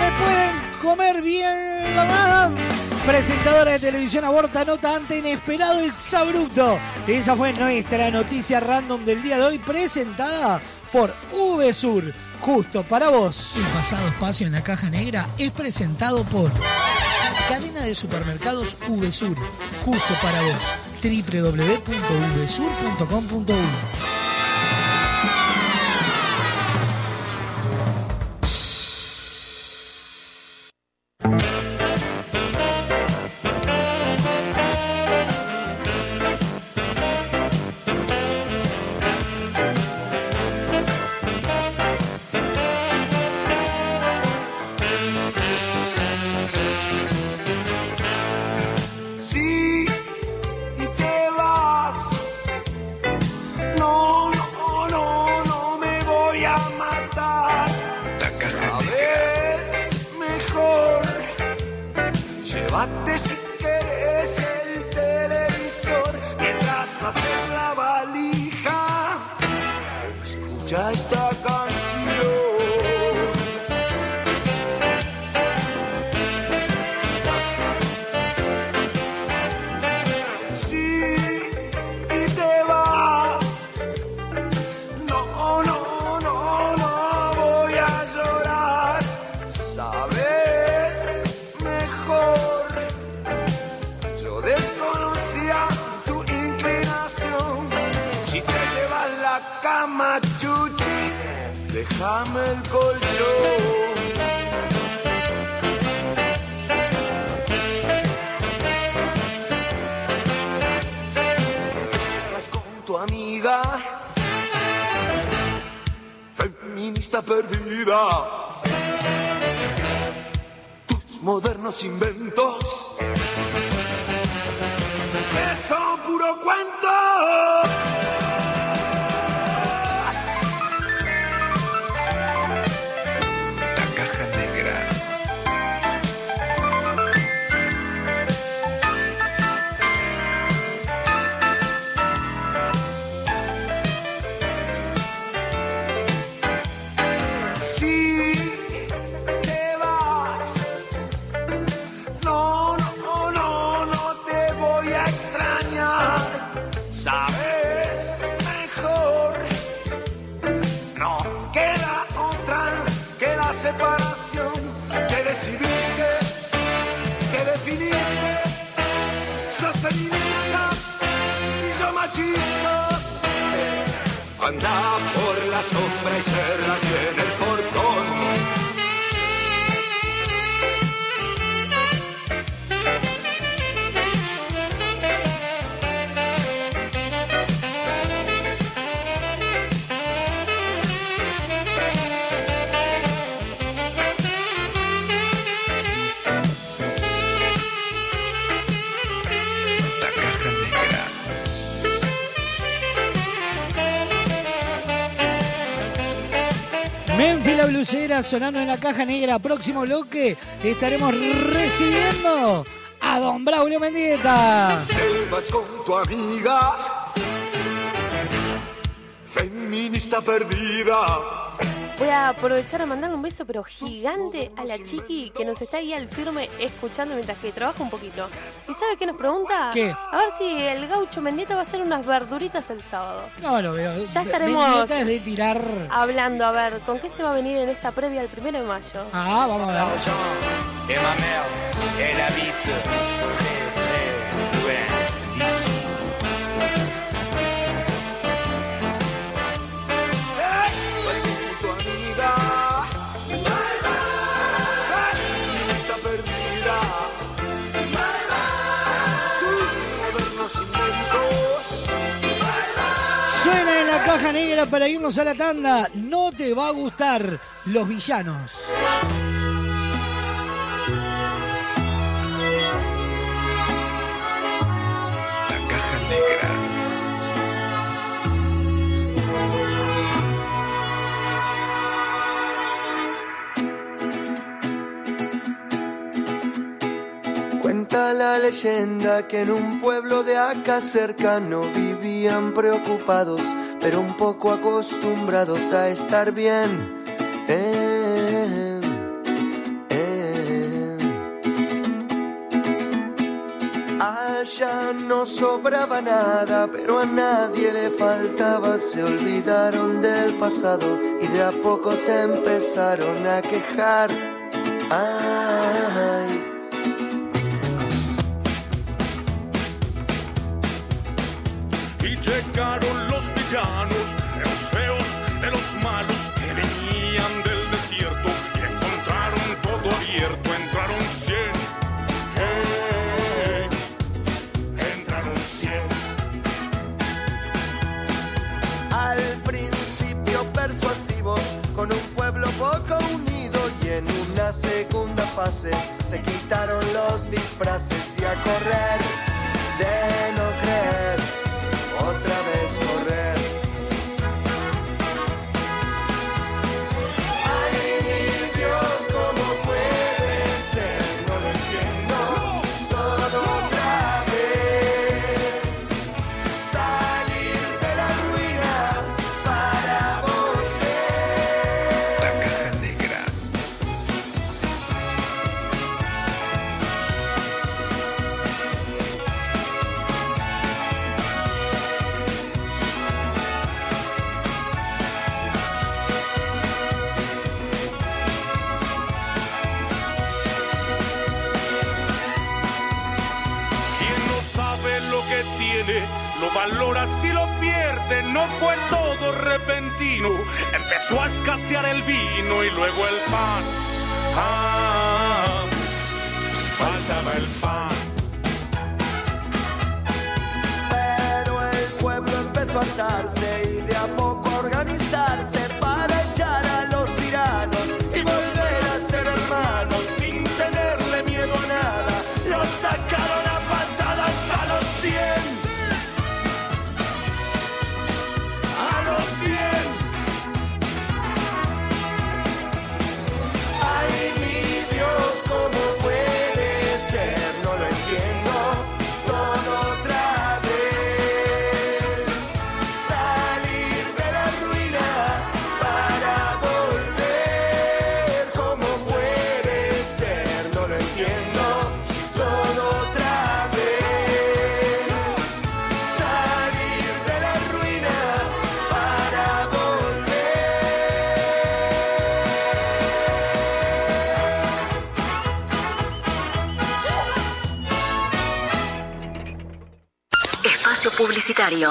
Me pueden comer bien la nada. Presentadora de televisión aborta nota ante inesperado exabrupto. Esa fue nuestra noticia random del día de hoy, presentada por VSUR. Justo para vos. El pasado espacio en la caja negra es presentado por Cadena de Supermercados VSUR. Justo para vos. www.vsur.com.uy sonando en la caja negra. Próximo bloque estaremos recibiendo a Don Braulio Mendieta. Te vas con tu amiga, feminista perdida. Voy a aprovechar a mandarle un beso, pero gigante, a la chiqui que nos está ahí al firme escuchando mientras que trabaja un poquito. ¿Y sabe qué nos pregunta? ¿Qué? A ver si el gaucho Mendieta va a hacer unas verduritas el sábado. No lo veo. Ya estaremos es de tirar. hablando, a ver, ¿con qué se va a venir en esta previa del primero de mayo? Ah, vamos a ver. Caja negra para irnos a la tanda. No te va a gustar los villanos. La leyenda que en un pueblo de acá cercano vivían preocupados, pero un poco acostumbrados a estar bien. Eh, eh. Allá no sobraba nada, pero a nadie le faltaba. Se olvidaron del pasado y de a poco se empezaron a quejar. Ay. Llegaron los villanos, los feos, de los malos que venían del desierto y encontraron todo abierto. Entraron cien, eh, entraron cien. Al principio persuasivos, con un pueblo poco unido y en una segunda fase se quitaron los disfraces y a correr de no creer, otra vez Empezó a escasear el vino y luego el pan. Ah, faltaba el pan. Pero el pueblo empezó a hartarse y de a poco a organizarse publicitario.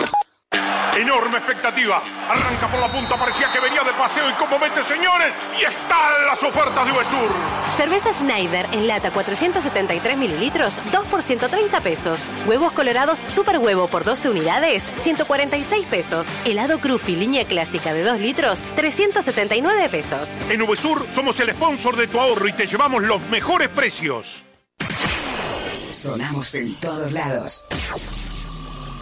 Enorme expectativa. Arranca por la punta, parecía que venía de paseo y como mete, señores, y están las ofertas de Uvesur. Cerveza Schneider en lata 473 mililitros, 2 por 130 pesos. Huevos colorados super huevo por 12 unidades, 146 pesos. Helado Cruffy línea clásica de 2 litros, 379 pesos. En Uvesur somos el sponsor de tu ahorro y te llevamos los mejores precios. Sonamos en todos lados.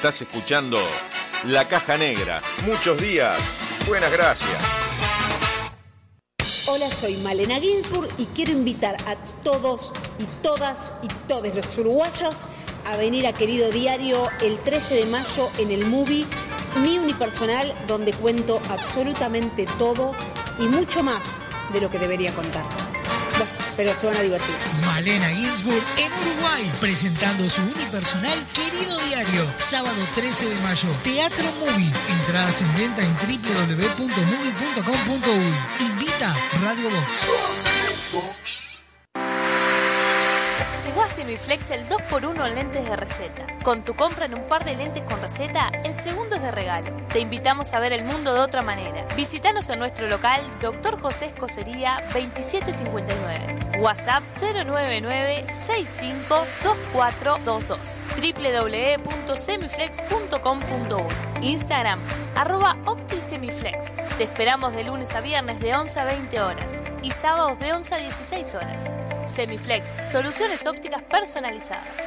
Estás escuchando La Caja Negra. Muchos días. Buenas gracias. Hola, soy Malena Ginsburg y quiero invitar a todos y todas y todos los uruguayos a venir a Querido Diario el 13 de mayo en el movie Mi Unipersonal, donde cuento absolutamente todo y mucho más de lo que debería contar. Pero se van a divertir. Malena Ginsburg en Uruguay, presentando su unipersonal Querido Diario, sábado 13 de mayo, Teatro Movie, entradas en venta en www.movie.com.uy. Invita Radio Box. Llegó a Semiflex el 2x1 en lentes de receta. Con tu compra en un par de lentes con receta, en segundos de regalo. Te invitamos a ver el mundo de otra manera. Visítanos en nuestro local Dr. José Escocería 2759. WhatsApp 099-652422. www.semiflex.com.uy Instagram arroba OptiSemiflex. Te esperamos de lunes a viernes de 11 a 20 horas y sábados de 11 a 16 horas. Semiflex, soluciones ópticas personalizadas.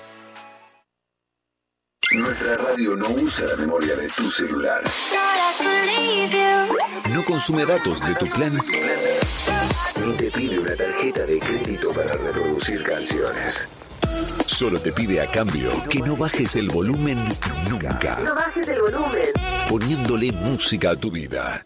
Nuestra radio no usa la memoria de tu celular. No consume datos de tu plan. Ni te pide una tarjeta de crédito para reproducir canciones. Solo te pide a cambio que no bajes el volumen nunca, No bajes el volumen. poniéndole música a tu vida.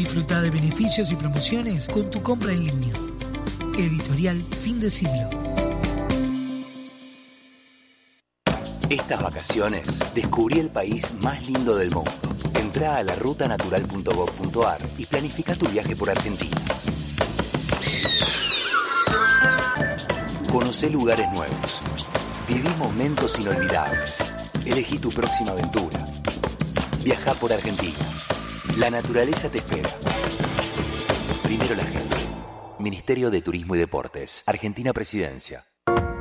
Disfruta de beneficios y promociones con tu compra en línea. Editorial Fin de Siglo. Estas vacaciones descubrí el país más lindo del mundo. Entrá a la rutanatural.gov.ar y planifica tu viaje por Argentina. Conoce lugares nuevos. Viví momentos inolvidables. Elegí tu próxima aventura. Viaja por Argentina. La naturaleza te espera. Primero la gente. Ministerio de Turismo y Deportes. Argentina Presidencia.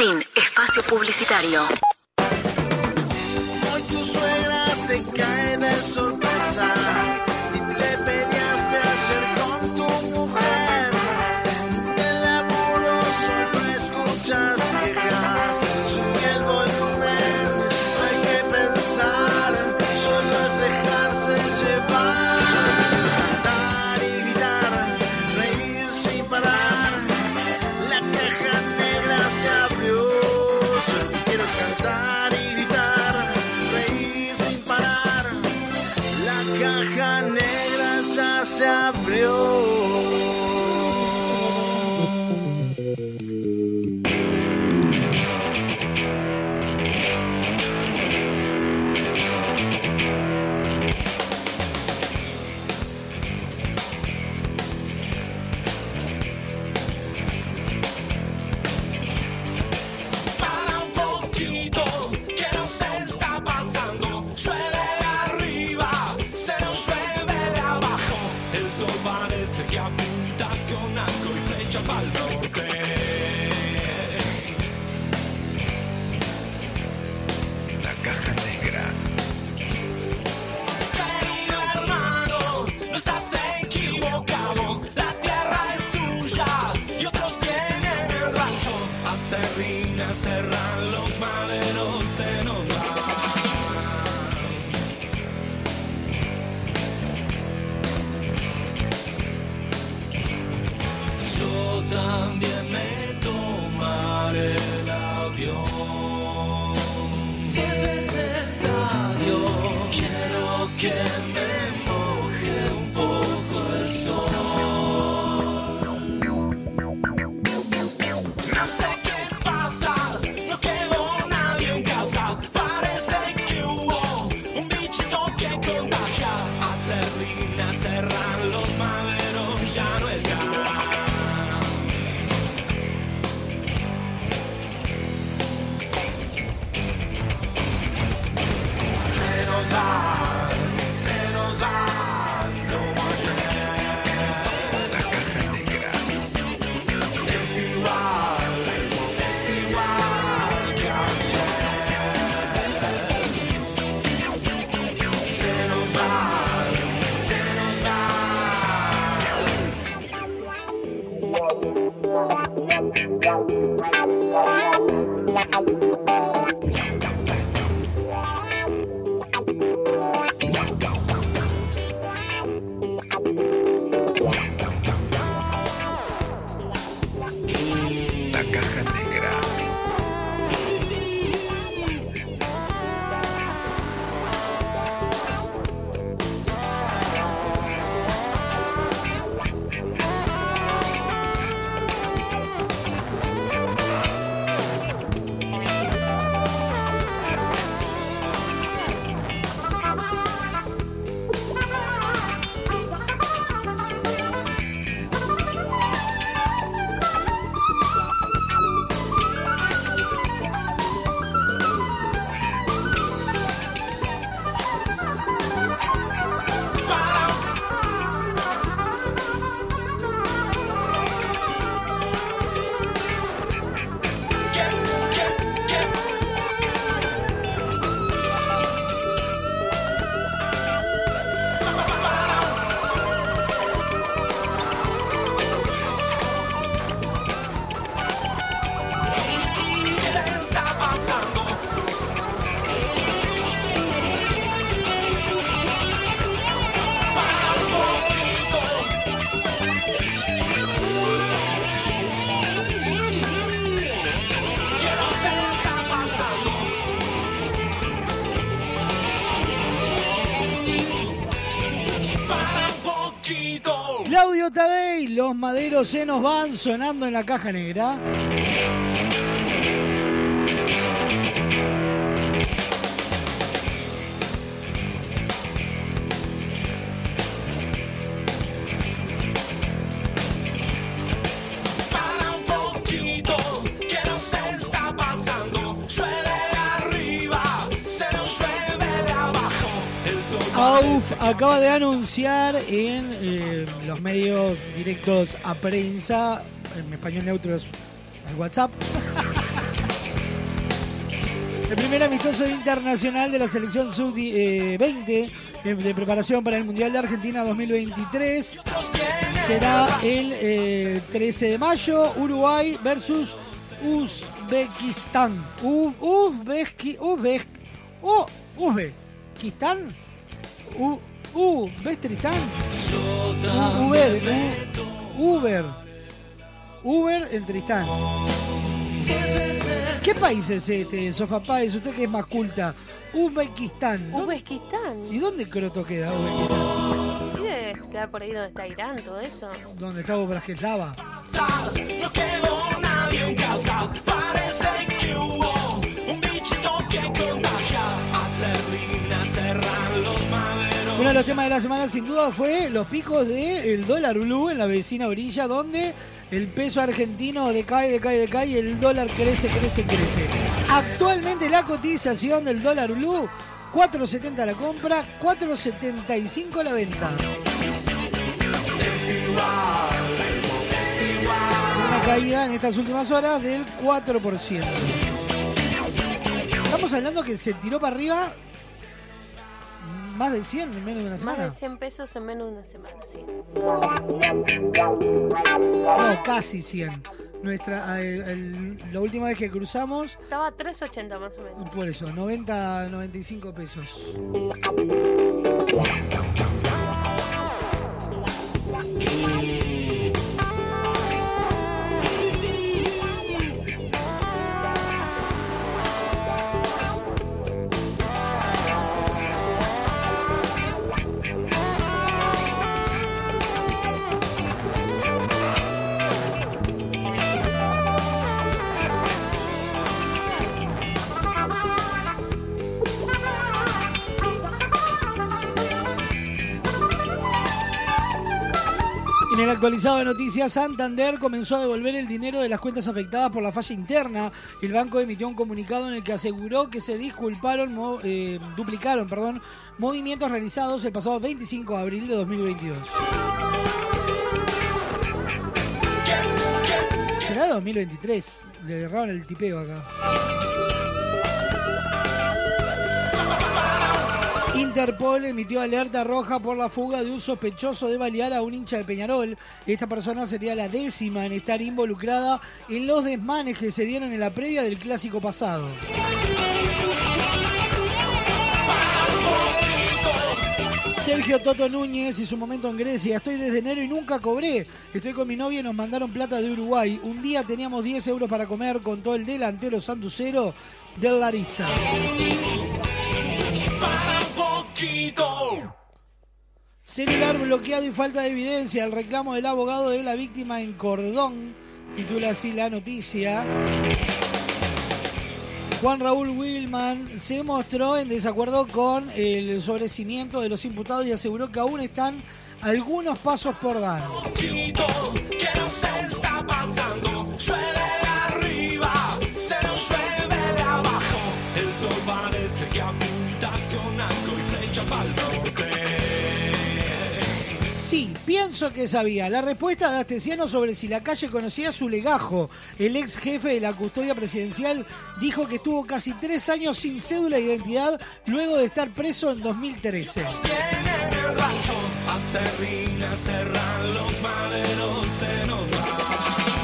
Fin. Espacio publicitario. Se nos van sonando en la caja negra. Acaba de anunciar en eh, los medios directos a prensa, en español neutro es el WhatsApp, el primer amistoso internacional de la selección sub-20 de preparación para el Mundial de Argentina 2023 será el eh, 13 de mayo, Uruguay versus Uzbekistán. U- Uzbeki- Uzbek- U- Uzbekistán. Uzbekistán. U- Uber, U- Uber. Uber en Tristán. ¿Qué país es este, Sofá Páez? Usted que es más culta. Uzbekistán. ¿Dónde- Uzbekistán. ¿Y dónde croto queda Uzbekistán? Y debe quedar por ahí donde está Irán, todo eso. ¿Dónde está Bratislava? No quedó nadie en casa. Parece que hubo un bichito que contagia. A Serrina maderos. Uno de los temas de la semana sin duda fue los picos del dólar blue en la vecina orilla donde el peso argentino decae, decae, decae y el dólar crece, crece, crece. Actualmente la cotización del dólar blue, 4.70 la compra, 4.75 la venta. Una caída en estas últimas horas del 4%. Estamos hablando que se tiró para arriba más de 100 en menos de una Más semana. de 100 pesos en menos de una semana, sí. No, casi 100. Nuestra, el- el- la última vez que cruzamos, Estaba a 3.80 más o menos. por eso, 90, 95 pesos. Actualizado de noticias, Santander comenzó a devolver el dinero de las cuentas afectadas por la falla interna. El banco emitió un comunicado en el que aseguró que se disculparon, eh, duplicaron, perdón, movimientos realizados el pasado 25 de abril de 2022. ¿Será 2023? Le erraron el tipeo acá. Interpol emitió alerta roja por la fuga de un sospechoso de balear a un hincha de Peñarol. Esta persona sería la décima en estar involucrada en los desmanes que se dieron en la previa del clásico pasado. Sergio Toto Núñez y su momento en Grecia. Estoy desde enero y nunca cobré. Estoy con mi novia y nos mandaron plata de Uruguay. Un día teníamos 10 euros para comer con todo el delantero sanducero del Larissa. Celular bloqueado y falta de evidencia. El reclamo del abogado de la víctima en Cordón. Titula así la noticia. Juan Raúl Wilman se mostró en desacuerdo con el sobrecimiento de los imputados y aseguró que aún están algunos pasos por dar. El sol parece que apunta con arco y flecha. Sí, pienso que sabía. La respuesta de Astesiano sobre si la calle conocía su legajo. El ex jefe de la custodia presidencial dijo que estuvo casi tres años sin cédula de identidad luego de estar preso en 2013. Tienen el rancho, a Serrina cerran los maderos, se nos va.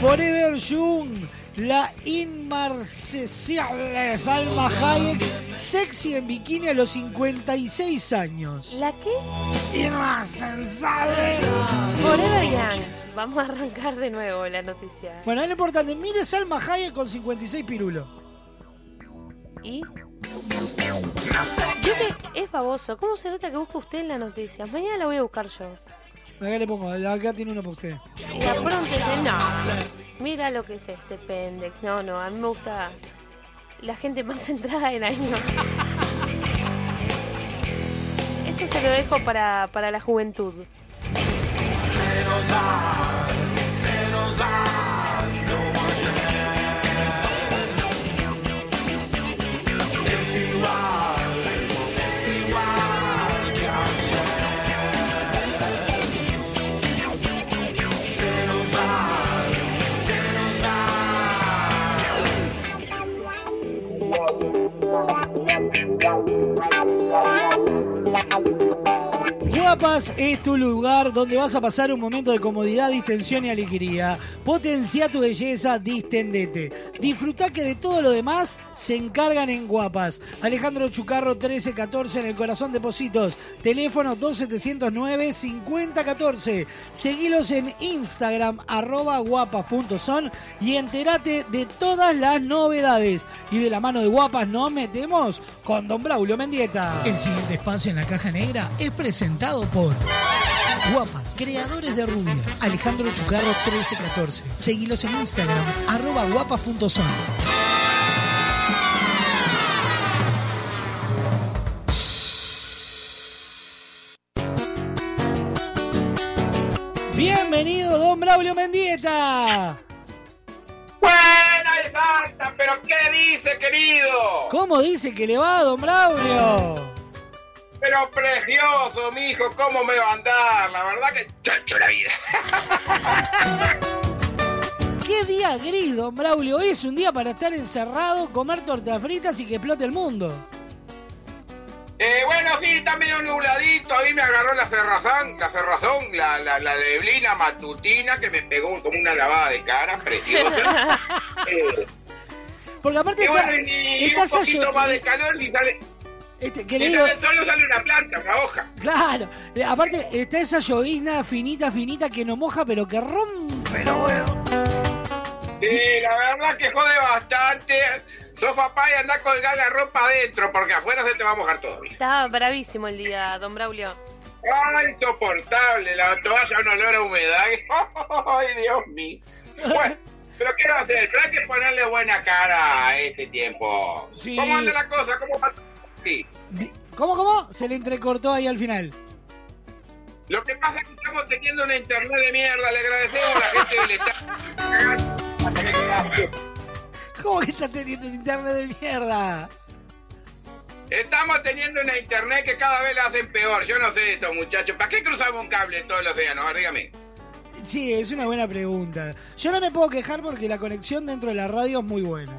Forever Young, la inmarcesible Salma Hayek, sexy en bikini a los 56 años. ¿La qué? Inmarcesible. Forever Young. Vamos a arrancar de nuevo la noticia. Bueno, es lo importante. Mire Salma Hayek con 56 pirulos. ¿Y? es baboso. ¿Cómo se nota que busca usted en las noticias? Mañana la voy a buscar yo. Acá le pongo, acá tiene uno para usted. De pronto dice, no, mira lo que es este pendex. No, no, a mí me gusta la gente más centrada en años. Esto se lo dejo para, para la juventud. Se nos da, se nos da, no Es igual. Thank you. Guapas es tu lugar donde vas a pasar un momento de comodidad, distensión y alegría. Potencia tu belleza, distendete. Disfruta que de todo lo demás se encargan en Guapas. Alejandro Chucarro 1314 en el corazón de Positos. Teléfono 2709 5014. Seguilos en Instagram arroba guapas.son y entérate de todas las novedades. Y de la mano de Guapas nos metemos con Don Braulio Mendieta. El siguiente espacio en la caja negra es presentado por Guapas, creadores de rubias. Alejandro Chucarro 1314. Seguilos en Instagram, arroba guapas.son. Bienvenido, don Braulio Mendieta. Buena y pero ¿qué dice, querido? ¿Cómo dice que le va, don Braulio? Pero precioso, mijo, ¿cómo me va a andar? La verdad que chacho la vida. ¿Qué día gris, don Braulio? Hoy es un día para estar encerrado, comer tortas fritas y que explote el mundo. Eh, bueno, sí, está medio nubladito. Ahí me agarró la cerrazón, la cerrazón, la, la, la deblina matutina que me pegó como una lavada de cara, preciosa. eh, Porque aparte y está, bueno, y, y está un poquito Sayo- más de calor y sale... Este, que y le digo- solo sale una planta, una hoja. Claro, eh, aparte está esa llovizna finita, finita que no moja, pero que rompe. Pero bueno. Sí, la verdad que jode bastante. Sos papá y anda a colgar la ropa adentro, porque afuera se te va a mojar todo. Está bravísimo el día, don Braulio. Ay, insoportable, la toalla un olor a humedad. Ay, Dios mío. Bueno, pero ¿qué va a hacer? Pero hay que ponerle buena cara a este tiempo. Sí. ¿Cómo anda la cosa? ¿Cómo va? ¿Cómo, cómo? Se le entrecortó ahí al final. Lo que pasa es que estamos teniendo una internet de mierda. Le agradecemos a la gente que le está... ¿Cómo que está teniendo un internet de mierda? Estamos teniendo una internet que cada vez la hacen peor. Yo no sé esto, muchachos. ¿Para qué cruzamos un cable todos los? A ver, dígame. Sí, es una buena pregunta. Yo no me puedo quejar porque la conexión dentro de la radio es muy buena.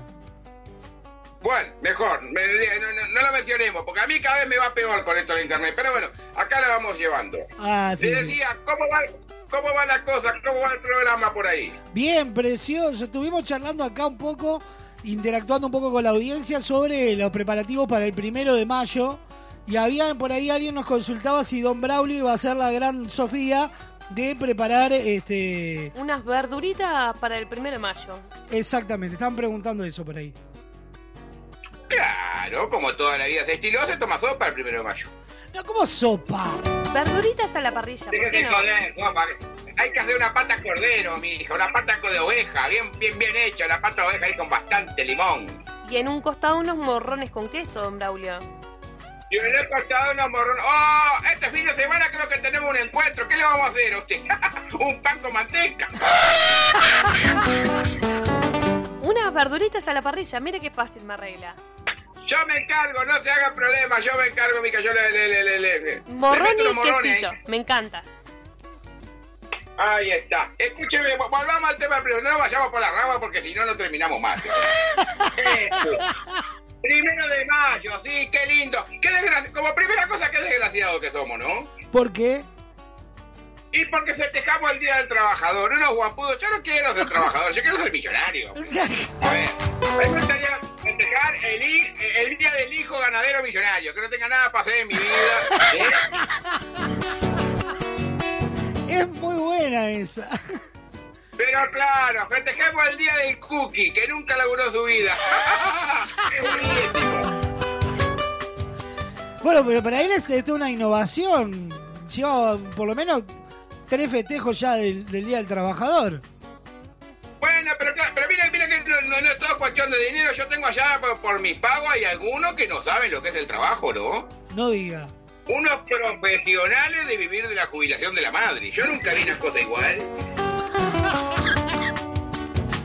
Bueno, mejor, me- no, no- no lo mencionemos, porque a mí cada vez me va peor con esto de internet. Pero bueno, acá la vamos llevando. Ah, sí. Le decía, ¿cómo va, ¿cómo va la cosa? ¿Cómo va el programa por ahí? Bien, precioso. Estuvimos charlando acá un poco, interactuando un poco con la audiencia sobre los preparativos para el primero de mayo. Y había por ahí alguien nos consultaba si Don Braulio iba a ser la gran Sofía de preparar este. Unas verduritas para el primero de mayo. Exactamente, estaban preguntando eso por ahí. Claro, como toda la vida se estiló, se toma sopa el primero de mayo. No, como sopa. Verduritas a la parrilla, ¿por qué no? joder, sopa. Hay que hacer una pata cordero, mi hija, una pata de oveja, bien, bien, bien hecha, una pata de oveja ahí con bastante limón. Y en un costado unos morrones con queso, don Braulio. Y en el costado unos morrones. ¡Oh! Este fin de semana creo que tenemos un encuentro. ¿Qué le vamos a hacer a usted? un pan con manteca. Unas verduritas a la parrilla, mire qué fácil me arregla. Yo me encargo, no se haga problema, yo me encargo, mica, yo le, le, le, le, y quesito, me encanta. Ahí está. Escúcheme, vol- volvamos al tema primero. No nos vayamos por la rama porque si no, no terminamos más. Eso. Primero de mayo, sí, qué lindo. Qué desgraci- Como primera cosa, qué desgraciado que somos, ¿no? ¿Por qué? Y porque festejamos el Día del Trabajador. Unos guapudos. Yo no quiero ser trabajador, yo quiero ser millonario. A ver, me gustaría festejar el, el Día del Hijo Ganadero Millonario. Que no tenga nada para hacer en mi vida. ¿eh? Es muy buena esa. Pero claro, festejemos el día del cookie, que nunca laburó su vida. Es buenísimo. Bueno, pero para él es esto una innovación. Yo, por lo menos, tres festejos ya del, Día del Trabajador. Bueno, pero claro, pero mira, mira que no, no, es todo cuestión de dinero. Yo tengo allá por, mis pagos hay algunos que no saben lo que es el trabajo, ¿no? No diga. Unos profesionales de vivir de la jubilación de la madre. Yo nunca vi una cosa igual.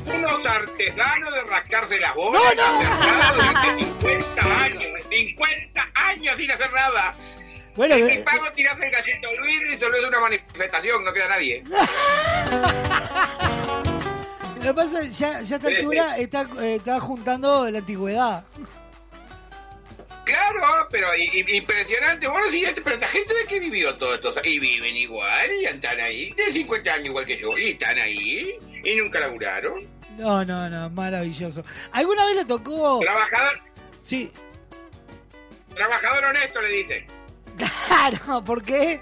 Unos artesanos de rascarse las bolas no, no. durante 50 años. 50 años sin hacer nada. Bueno, y eh, pago tiras el gallito Luis y solo es una manifestación, no queda nadie. Lo que pasa es ya, ya a esta altura está, eh, está juntando la antigüedad. Claro, pero impresionante. Bueno, sí, este, pero la gente de que vivió todo esto. Y viven igual, y están ahí, de 50 años igual que yo, y están ahí, y nunca laburaron. No, no, no, maravilloso. ¿Alguna vez le tocó. Trabajador. Sí. Trabajador honesto, le dice. Claro, ¿por qué?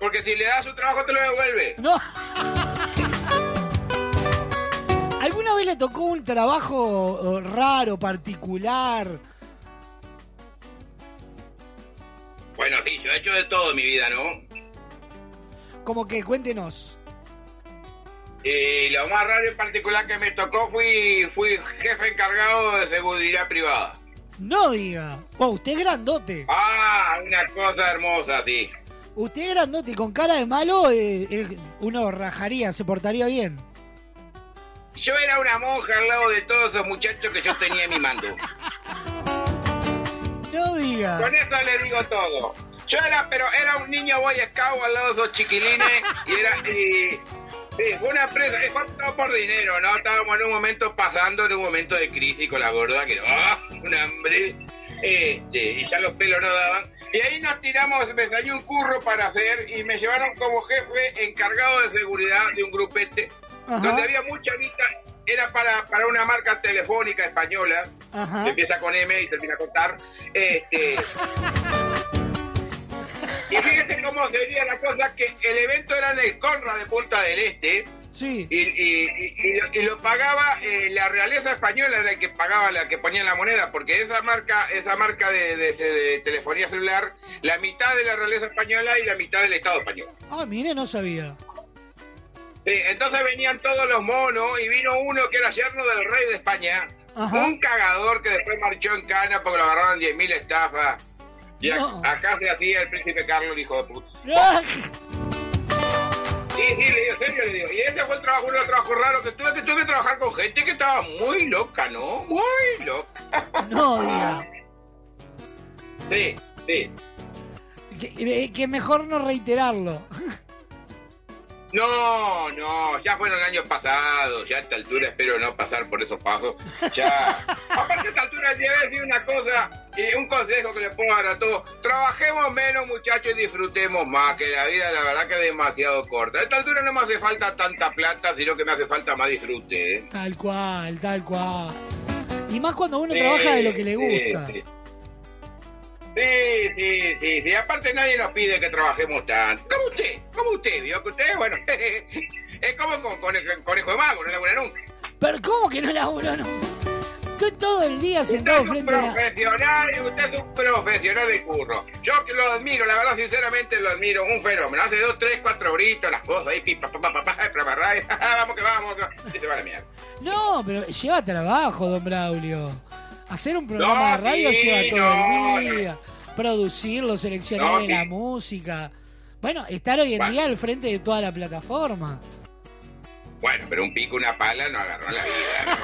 Porque si le das su trabajo te lo devuelve. No. ¿Alguna vez le tocó un trabajo raro, particular? Bueno, sí, yo he hecho de todo en mi vida, ¿no? Como que cuéntenos. Y lo más raro y particular que me tocó fui, fui jefe encargado de seguridad privada. No diga. usted es grandote. Ah, una cosa hermosa, sí. Usted es grandote y con cara de malo eh, eh, uno rajaría, se portaría bien. Yo era una monja al lado de todos esos muchachos que yo tenía en mi mando. No diga. Con eso le digo todo. Yo era, pero era un niño boy scout al lado de esos chiquilines y era... Y, Sí, fue una empresa, es todo por dinero, ¿no? Estábamos en un momento pasando, en un momento de crisis con la gorda, que ¡ah! un hambre, este, y ya los pelos no daban. Y ahí nos tiramos, me salió un curro para hacer y me llevaron como jefe encargado de seguridad de un grupete, donde había mucha vista, era para, para una marca telefónica española, que empieza con M y termina con TAR. Este, Y fíjense cómo sería la cosa, que el evento era en el Conra de Punta del Este. Sí. Y, lo pagaba eh, la realeza española, era el que pagaba, la que ponía la moneda, porque esa marca, esa marca de, telefonía celular, la mitad de la realeza española y la mitad del Estado español. Ah, mire, no sabía. Sí, entonces venían todos los monos y vino uno que era yerno del rey de España, un cagador que después marchó en cana porque lo agarraron 10.000 estafas. Y acá se hacía el príncipe Carlos, hijo de puta. Sí, sí, le digo, serio, le digo. Y trabajo, uno de los trabajos raros que tuve que tuve que trabajar con gente que estaba muy loca, ¿no? Muy loca. No, diga. Sí, sí. Que, que mejor no reiterarlo. No, no, ya fueron años pasados, ya a esta altura espero no pasar por esos pasos. Ya. Aparte a esta altura ya decir una cosa y un consejo que le puedo dar a todos. Trabajemos menos muchachos y disfrutemos más, que la vida la verdad que es demasiado corta. A esta altura no me hace falta tanta plata, sino que me hace falta más disfrute. ¿eh? Tal cual, tal cual. Y más cuando uno trabaja de lo que le gusta. Sí, sí, sí, sí. Aparte nadie nos pide que trabajemos tanto. Como usted, como usted, vio que usted, bueno, es como con, con, el conejo de mago, no labura nunca. Pero ¿cómo que no labura nunca? Estoy todo el día sentado frente a... Usted es un profesional usted es un profesional de curro. Yo que lo admiro, la verdad, sinceramente lo admiro. Un fenómeno. Hace dos, tres, cuatro horitos, las cosas ahí, pipa, papá, papá, vamos que vamos. Y se va la mierda. No, pero lleva trabajo, don Braulio. Hacer un programa de radio lleva todo el día. Producirlo, seleccionar la música. Bueno, estar hoy en día al frente de toda la plataforma. Bueno, pero un pico y una pala no agarró la vida.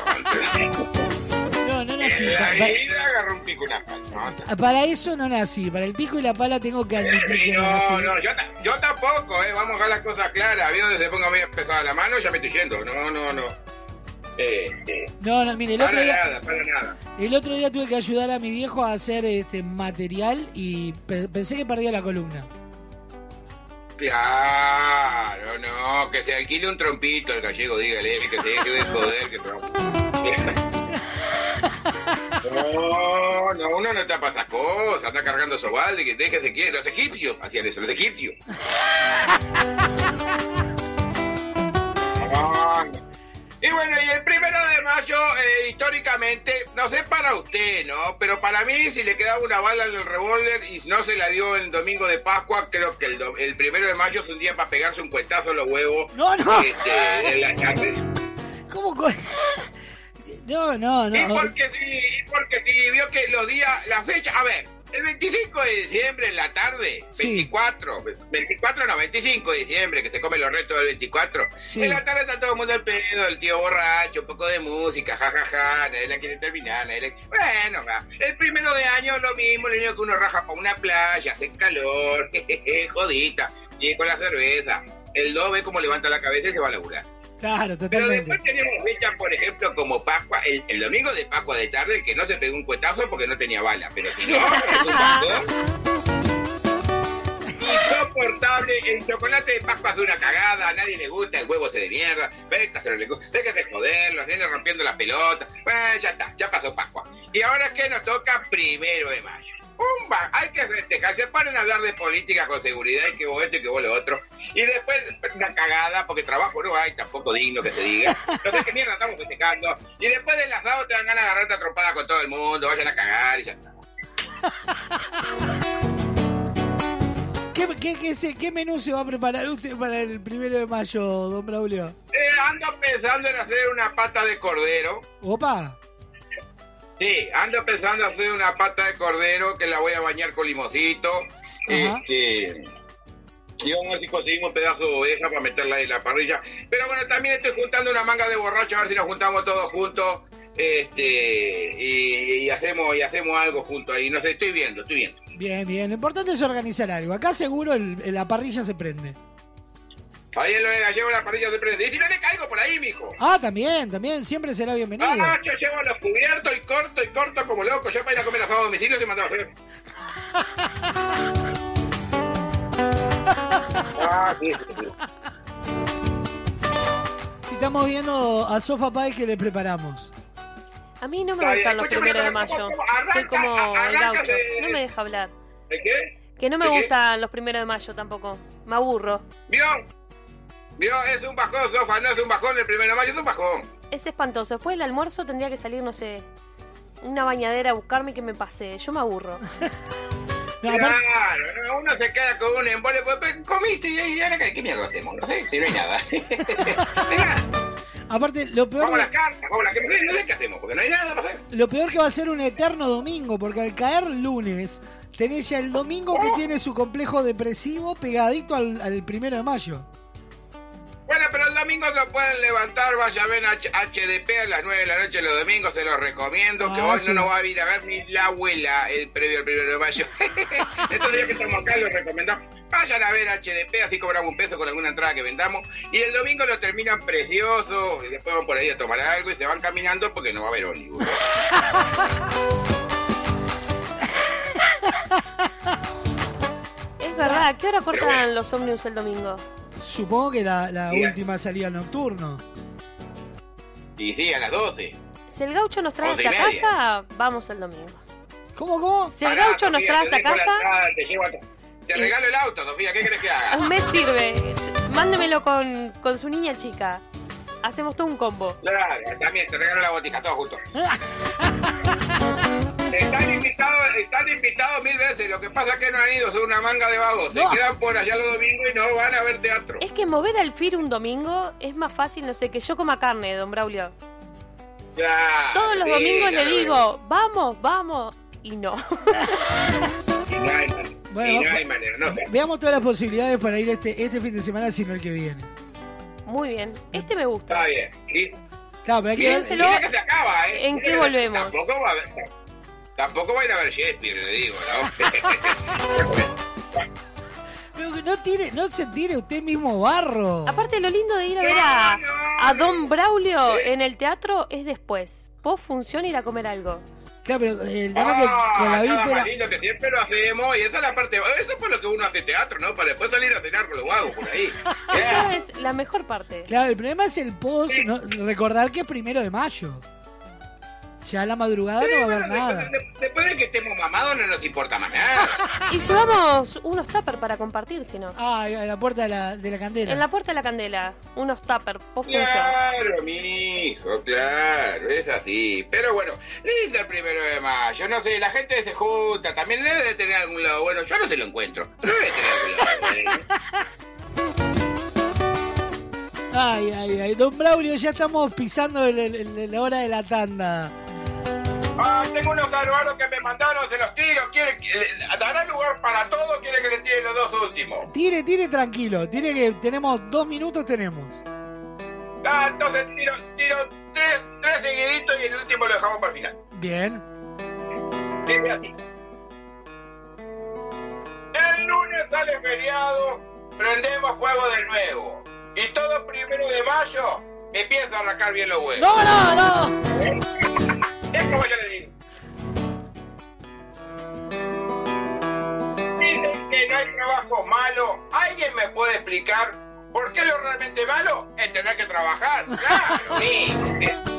No, no, nací. La vida agarró un pico una pala. Para eso no nací. Para el pico y la pala tengo que admitir que no, no No, yo, yo tampoco, eh. Vamos a dejar las cosas claras. Viendo que se ponga muy pesada la mano, ya me estoy yendo. No, no, no. No, no, mire, el otro día, nada, para nada. El otro día tuve que ayudar a mi viejo a hacer este material y pensé que perdía la columna. Claro, no, que se alquile un trompito el gallego, dígale, que se deje de joder, que No, no, uno no está para esas cosas, anda cargando sobalde, que deje se quiere. Los egipcios hacían eso, los egipcios. Y bueno, y el primero de mayo, eh, históricamente, no no sé para usted, ¿no? Pero para mí, si le quedaba una bala en el revólver y no se la dio el domingo de Pascua, creo que el, primero de mayo es un día para pegarse un cuetazo en los huevos. No, no. Este, en la. ¿Cómo? co- No, no, Y no. porque sí, y porque sí, vio que los días, la fecha, a ver, el 25 de diciembre en la tarde, 24, 24 no, 25 de diciembre, que se come los restos del 24, Sí. en la tarde está todo el mundo al pedo, el tío borracho, un poco de música, jajaja, nadie la quiere terminar, nadie la- Bueno, va. el primero de año lo mismo, lo único que uno raja para una playa, hace calor, jejeje, jodita, y con la cerveza. El 2 ve cómo levanta la cabeza y se va a laburar. Claro, Pero después tenemos fechas, por ejemplo, como Pascua, el, el domingo de Pascua de tarde, que no se pegó un cuetazo porque no tenía bala, pero si no, es. Insoportable, el chocolate de Pascua es una cagada, a nadie le gusta, el huevo se de mierda, Vecta se lo le gusta, déjate de joder, los nenes rompiendo la pelota, bueno, ya está, ya pasó Pascua. Y ahora que nos toca primero de mayo. ¡Pumba! Hay que festejar, se ponen a hablar de política con seguridad y que vos esto y que vos lo otro. Y después una cagada, porque trabajo no hay, tampoco digno que se diga. Entonces, ¿qué mierda estamos festejando? Y después del asado te dan ganas de agarrarte a trompada con todo el mundo, vayan a cagar y ya está. ¿Qué, qué, qué, se- qué menú se va a preparar usted para el primero de mayo, don Braulio? Eh, ando pensando en hacer una pata de cordero. Opa. Sí, ando pensando en hacer una pata de cordero que la voy a bañar con limoncito. Ajá. Este, y vamos a ver si conseguimos un pedazo de oveja para meterla en la parrilla. Pero bueno, también estoy juntando una manga de borracho a ver si nos juntamos todos juntos. Este, y, y hacemos y hacemos algo juntos ahí. No sé, estoy viendo, estoy viendo. Bien, bien. Lo importante es organizar algo. Acá seguro el- la parrilla se prende. Ahí en lo de la llevo la parrilla de prende. Y si no le caigo por ahí, mijo. Ah, también, también. Siempre será bienvenido. Ah, yo llevo los cubiertos y corto y corto como loco. Ya para ir a comer asado a domicilio se mandaba a hacer. Ah, sí, sí, sí. Si estamos viendo a Sofa Pie que le preparamos. A mí no me Está bien, gustan los primeros de ¿cómo- mayo. Soy como el gaucho. de- No me deja hablar. ¿De qué? Que no me gustan los primeros de mayo tampoco. Me aburro. ¿Vio? ¿Vio? Es un bajón, Sofa, no es un bajón el primero de mayo, es un bajón. Es espantoso. Después del almuerzo tendría que salir, no sé, una bañadera a buscarme y que me pase. Yo me aburro. Claro, no, uno se queda con un embole, pues, pues, comiste y y ahora qué, qué mierda hacemos, no sé, si no hay nada. Aparte, lo peor, vamos de- las cartas, vamos a las que no sé qué hacemos, porque no hay nada para hacer. lo peor que va a ser un eterno domingo, porque al caer lunes, tenés ya el domingo que tiene su complejo depresivo pegadito al, al primero de mayo. Bueno, pero el domingo lo pueden levantar, vaya a ver H- HDP a las 9 de la noche los domingos, se los recomiendo, que Ah, hoy sí. no nos va a ir a ver ni la abuela el previo al primero de mayo. Estos días que estamos acá los recomendamos. Vayan a ver HDP, así cobramos un peso con alguna entrada que vendamos. Y el domingo lo terminan precioso, y después van por ahí a tomar algo y se van caminando porque no va a haber ómnibus. Es verdad. ¿A qué hora cortan los ómnibus el domingo? Supongo que la, última salida nocturno. Y sí, a las 12. Si el gaucho nos trae hasta casa, vamos el domingo. ¿Cómo, cómo? Si el Pará, gaucho nos trae hasta casa, entrada, Te, llevo a- te regalo el auto, Sofía, ¿qué querés que haga? un mes sirve. Mándemelo con, con su niña chica. Hacemos todo un combo. Claro, también te regalo la botica, todos juntos. Están invitados, están invitados mil veces. Lo que pasa es que no han ido, son una manga de vagos. Se quedan por allá los domingos y no van a ver teatro. Es que mover al FIR un domingo es más fácil, no sé, que yo coma carne, don Braulio. Claro, Todos los sí, domingos le digo, vamos, vamos, y no. Y no hay manera. Bueno, y no hay manera, no sé. Veamos todas las posibilidades para ir este, este fin de semana, sino el que viene. Muy bien, este me gusta. Está bien. Y- Claro, pero hay que Piénselo, que se acaba, ¿eh? ¿en qué volvemos? Tampoco va a ver. Tampoco va a ir a ver Shakespeare, le digo, ¿no? Pero que no, tire, no se tire usted mismo barro. Aparte, lo lindo de ir a ver a, a Don Braulio en el teatro es después. Post función ir a comer algo. Claro, pero el tema es que Ah, con la víspera. lindo que siempre lo hacemos y esa es la parte eso es por lo que uno hace teatro no para después salir a cenar con los vagos por ahí Esa es la mejor parte. Claro, el problema es el post, ¿no? recordar que es primero de mayo. Ya a la madrugada no va a haber nada. Después, después de que estemos mamados no nos importa más nada. Y llevamos unos tuppers para compartir, si no. Ah, en la puerta de la, de la candela. En la puerta de la candela, unos tuppers, post función. Claro, mijo, claro, es así. Pero bueno, lindo el primero de mayo, no sé, la gente se junta, también debe de tener algún lado bueno, yo no se lo encuentro. Debe de tener algún lado bueno. Ay, ay, ay. Don Braulio, ya estamos pisando el- el- el- la hora de la tanda. Ah, tengo unos carbanos que me mandaron, se los tiro, quiere, le- ¿dará lugar para todo? ¿Quiere que le tire los dos últimos? Tire, tire tranquilo. Tire que tenemos dos minutos, tenemos. Ah, entonces tiro, tiro tres, tres seguiditos y el último lo dejamos para el final. Bien. Dice así. El lunes sale feriado, prendemos fuego de nuevo. Y todo primero de mayo empieza a arrancar bien los huevos. ¡No, no, no! Es como yo le digo. Dicen que no hay trabajo malo. ¿Alguien me puede explicar por qué lo realmente malo es tener que trabajar? Claro, sí.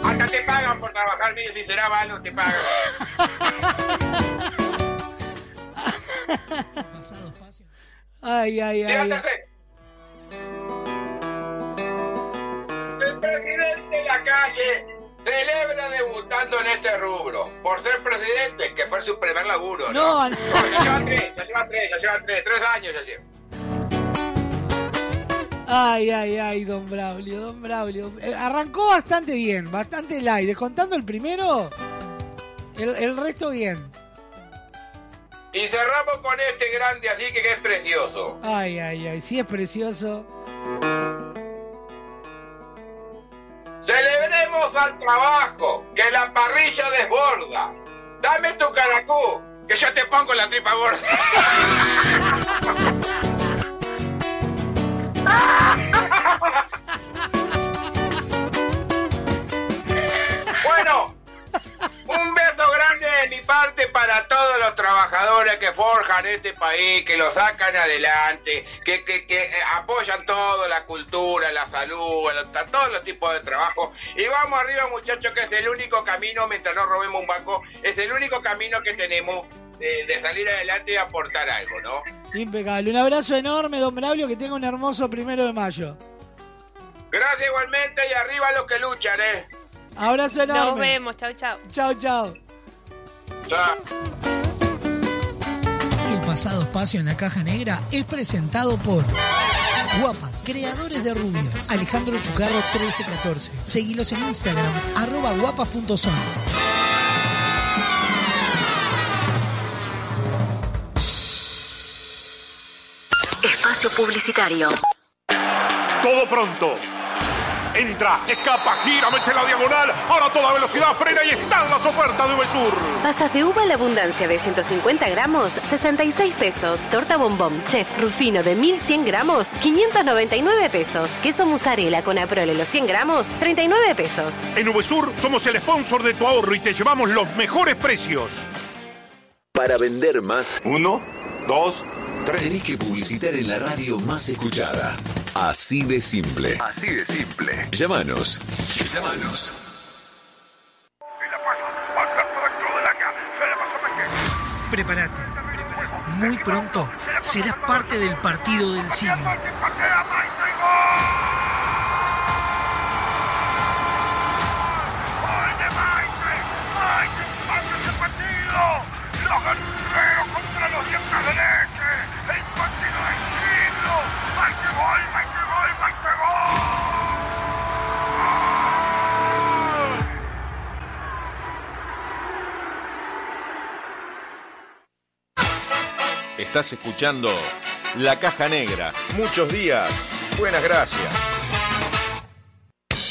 Hasta te pagan por trabajar, mire, si será malo, te pagan. Ay, ay, ay. Levántate. El presidente de la calle celebra debutando en este rubro. Por ser presidente, que fue su primer laburo. No, ¿no? no. ya llevan tres, ya llevan tres, ya llevan tres, tres años ya llevan. Ay, ay, ay, don Braulio, don Braulio. Eh, arrancó bastante bien, bastante light. Descontando el primero, el, el resto bien. Y cerramos con este grande así que, que es precioso. Ay, ay, ay, sí es precioso. Celebremos al trabajo, que la parrilla desborda. Dame tu caracú, que yo te pongo la tripa gorda. bueno, grande de mi parte para todos los trabajadores que forjan este país, que lo sacan adelante, que, que, que eh, apoyan todo, la cultura, la salud, el- todos los tipos de trabajo. Y vamos arriba, muchachos, que es el único camino, mientras no robemos un banco, es el único camino que tenemos de, de salir adelante y aportar algo, ¿no? Impecable. Un abrazo enorme, don Braulio, que tenga un hermoso primero de mayo. Gracias igualmente y arriba los que luchan, ¿eh? Abrazo enorme. Nos vemos, chau, chau. Chao, chao. Chao. El pasado espacio en la caja negra es presentado por Guapas, creadores de rubias. Alejandro Chucarro 1314. Seguilos en Instagram, arroba guapas.son. Espacio publicitario. Todo pronto. Entra, escapa, gira, mete la diagonal. Ahora toda velocidad frena y están las ofertas de Uvesur. Pasas de uva a la abundancia de 150 gramos, 66 pesos. Torta bombón, chef rufino de 1100 gramos, 599 pesos. Queso mozzarella con aprole los 100 gramos, 39 pesos. En Uvesur somos el sponsor de tu ahorro y te llevamos los mejores precios. Para vender más. Uno, dos, tres. Tenés que publicitar en la radio más escuchada. Así de simple. Así de simple. Llámanos. Llámanos. Prepárate. Muy pronto serás parte del partido del siglo. Estás escuchando La Caja Negra. Muchos días. Buenas gracias.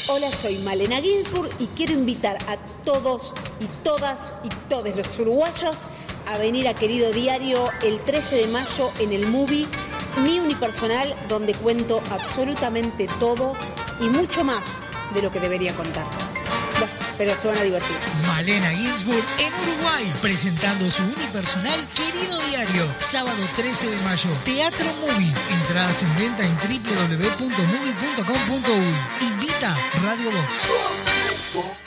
Hola, soy Malena Ginsburg y quiero invitar a todos y todas y todos los uruguayos a venir a Querido Diario el 13 de mayo en el movie Mi Unipersonal, donde cuento absolutamente todo y mucho más de lo que debería contar. Pero se van a divertir. Malena Ginsburg en Uruguay, presentando su unipersonal Querido Diario, sábado 13 de mayo. Teatro Movie. Entradas en venta en www.movie.com.uy. Invita Radio Box.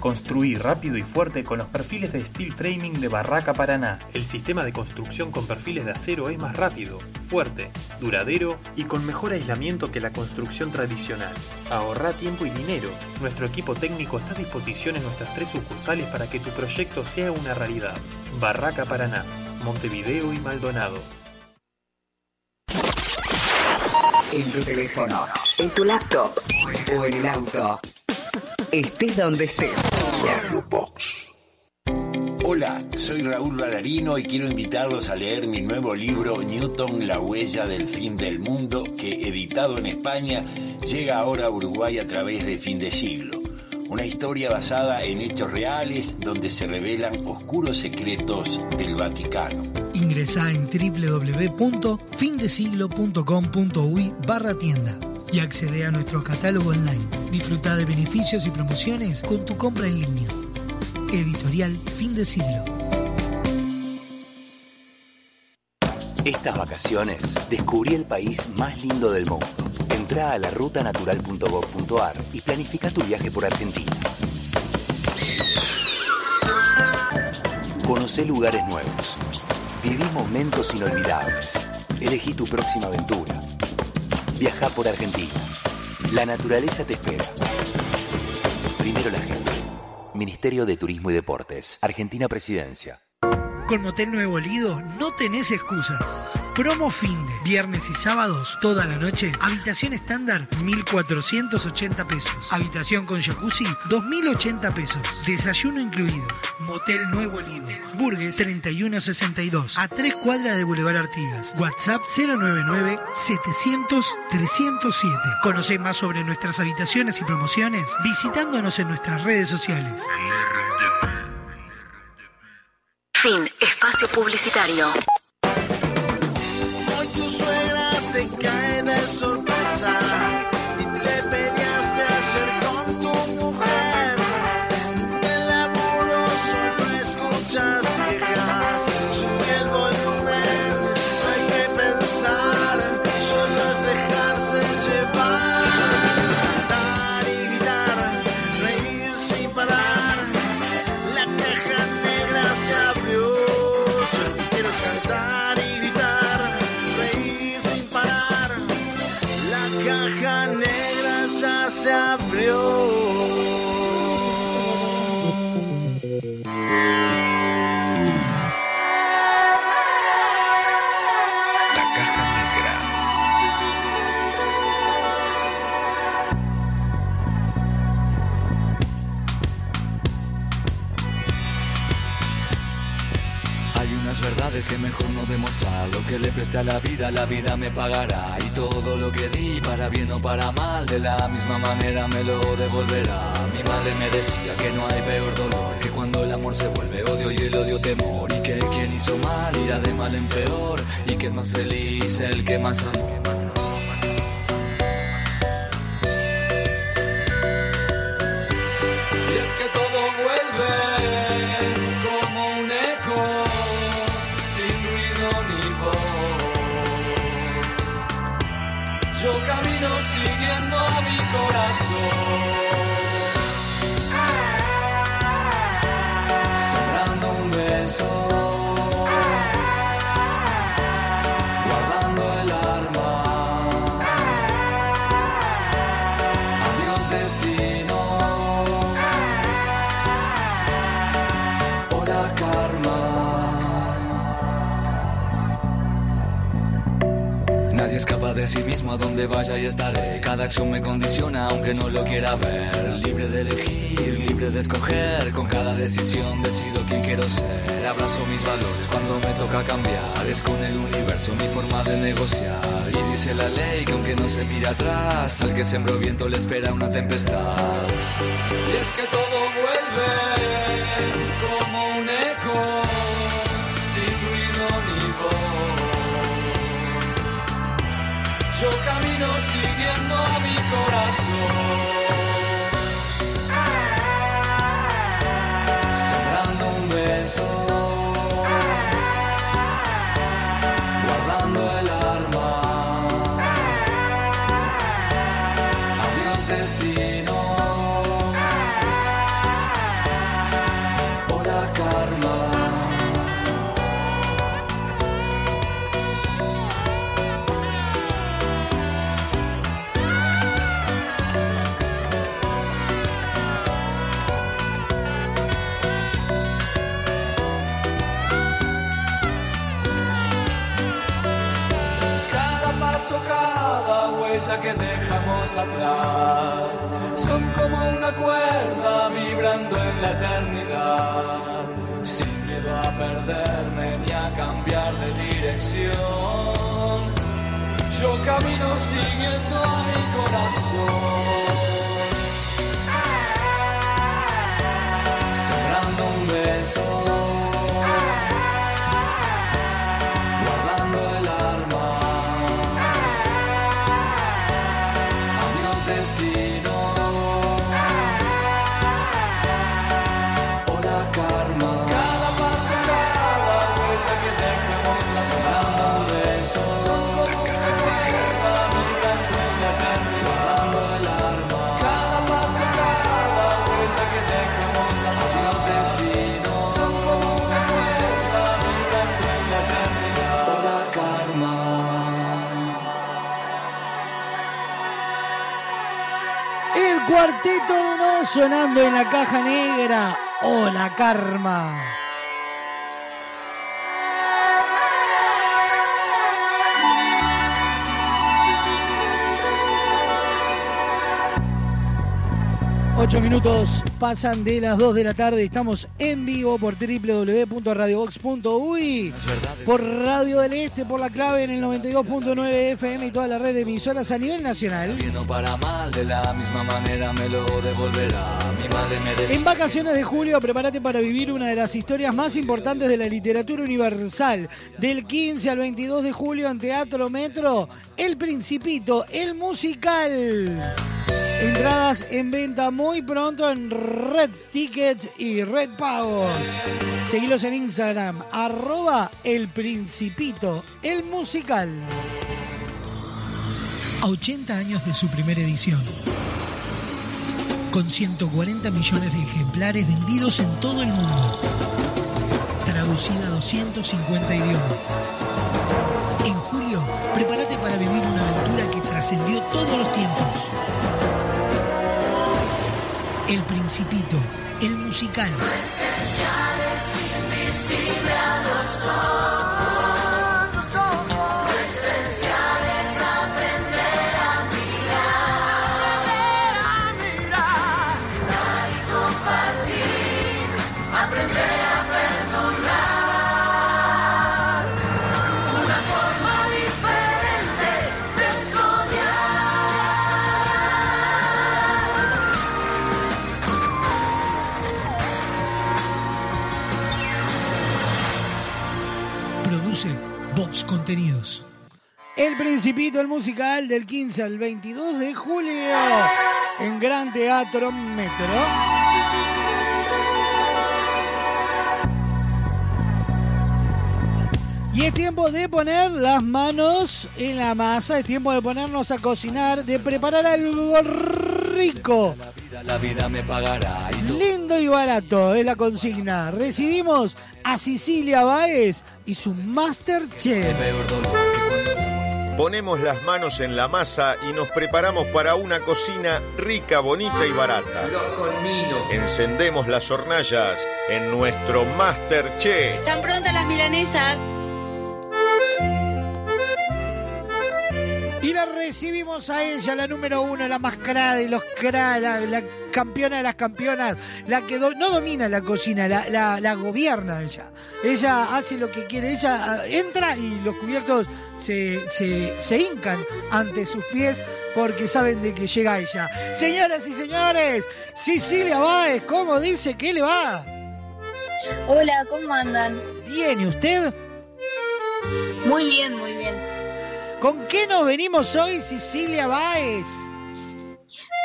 Construir rápido y fuerte con los perfiles de steel framing de Barraca Paraná. El sistema de construcción con perfiles de acero es más rápido, fuerte, duradero y con mejor aislamiento que la construcción tradicional. Ahorra tiempo y dinero. Nuestro equipo técnico está a disposición en nuestras tres sucursales para que tu proyecto sea una realidad. Barraca Paraná, Montevideo y Maldonado. En tu teléfono, en tu laptop o en el auto. Estés donde estés. Radio Box. Hola, soy Raúl Balarino y quiero invitarlos a leer mi nuevo libro Newton, la huella del fin del mundo, que editado en España llega ahora a Uruguay a través de Fin de Siglo. Una historia basada en hechos reales donde se revelan oscuros secretos del Vaticano. Ingresá en www.findesiglo.com.uy barra tienda y accede a nuestro catálogo online. Disfruta de beneficios y promociones con tu compra en línea. Editorial Fin de Siglo. Estas vacaciones descubrí el país más lindo del mundo. Entra a la rutanatural.gov.ar y planifica tu viaje por Argentina. Conoce lugares nuevos. Viví momentos inolvidables. Elegí tu próxima aventura. Viaja por Argentina. La naturaleza te espera. Primero la gente. Ministerio de Turismo y Deportes. Argentina Presidencia. Con Motel Nuevo Lido no tenés excusas. Promo fin de viernes y sábados, toda la noche. Habitación estándar, 1.480 pesos. Habitación con jacuzzi, 2.080 pesos. Desayuno incluido. Motel Nuevo Lido. Burgues 3162. A tres cuadras de Boulevard Artigas. WhatsApp 099-700-307. Conoce más sobre nuestras habitaciones y promociones visitándonos en nuestras redes sociales. Fin. Espacio publicitario. Hoy tu suegra te cae que le presté a la vida, la vida me pagará. Y todo lo que di, para bien o para mal, de la misma manera me lo devolverá. Mi madre me decía que no hay peor dolor que cuando el amor se vuelve odio y el odio temor. Y que quien hizo mal irá de mal en peor. Y que es más feliz el que más amó. Corazón, de sí mismo a donde vaya y estaré. Cada acción me condiciona aunque no lo quiera ver. Libre de elegir, libre de escoger, con cada decisión decido quién quiero ser. Abrazo mis valores cuando me toca cambiar, es con el universo mi forma de negociar. Y dice la ley que aunque no se mire atrás, al que sembró viento le espera una tempestad. Y es que todo vuelve como atrás son como una cuerda vibrando en la eternidad. Sin miedo a perderme ni a cambiar de dirección. Yo camino siguiendo a mi corazón. Cerrando un beso. Sonando en la caja negra. Hola, karma. Ocho minutos pasan de las 2 de la tarde. Estamos en vivo por www.radiobox.uy, por Radio del Este, por la clave en el 92.9 FM y toda la red de emisoras a nivel nacional. En vacaciones de julio, prepárate para vivir una de las historias más importantes de la literatura universal. Del 15 al 22 de julio en Teatro Metro, El Principito, el musical. Entradas en venta muy pronto en Red Tickets y Red Pagos. Seguilos en Instagram, arroba El Principito, el musical. A 80 años de su primera edición. Con 140 millones de ejemplares vendidos en todo el mundo. Traducida a 250 idiomas. En julio, prepárate para vivir una aventura que trascendió todos los tiempos. El Principito, el musical. El Principito, el musical del 15 al 22 de julio en Gran Teatro Metro. Y es tiempo de poner las manos en la masa, es tiempo de ponernos a cocinar, de preparar algo rico, la vida me pagará. Lindo y barato, es la consigna. Recibimos a Cecilia Baez y su Masterchef. Ponemos las manos en la masa y nos preparamos para una cocina rica, bonita y barata. Encendemos las hornallas en nuestro Masterchef. ¿Están prontas las milanesas? Y la recibimos a ella, la número uno, la más cara de los cra, la, la campeona de las campeonas, la que do- no domina la cocina, la, la- la gobierna ella. Ella hace lo que quiere, ella ah, entra y los cubiertos se, se, se hincan ante sus pies porque saben de que llega ella. Señoras y señores, Cecilia Báez, ¿cómo dice? ¿Qué le va? Hola, ¿cómo andan? Bien, ¿y usted? Muy bien, muy bien. ¿Con qué nos venimos hoy, Cecilia Báez?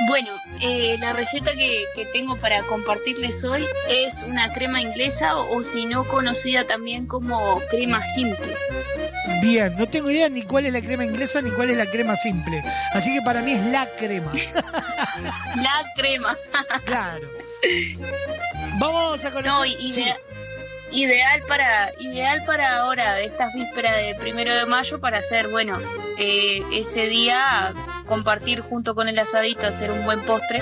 Bueno, eh, la receta que, que tengo para compartirles hoy es una crema inglesa o, o si no conocida también como crema simple. Bien, no tengo idea ni cuál es la crema inglesa ni cuál es la crema simple. Así que para mí es la crema. La crema. claro. Vamos a conocer. No, idea- ideal para ideal para ahora, estas vísperas de primero de mayo, para hacer, bueno, eh, ese día compartir junto con el asadito, hacer un buen postre.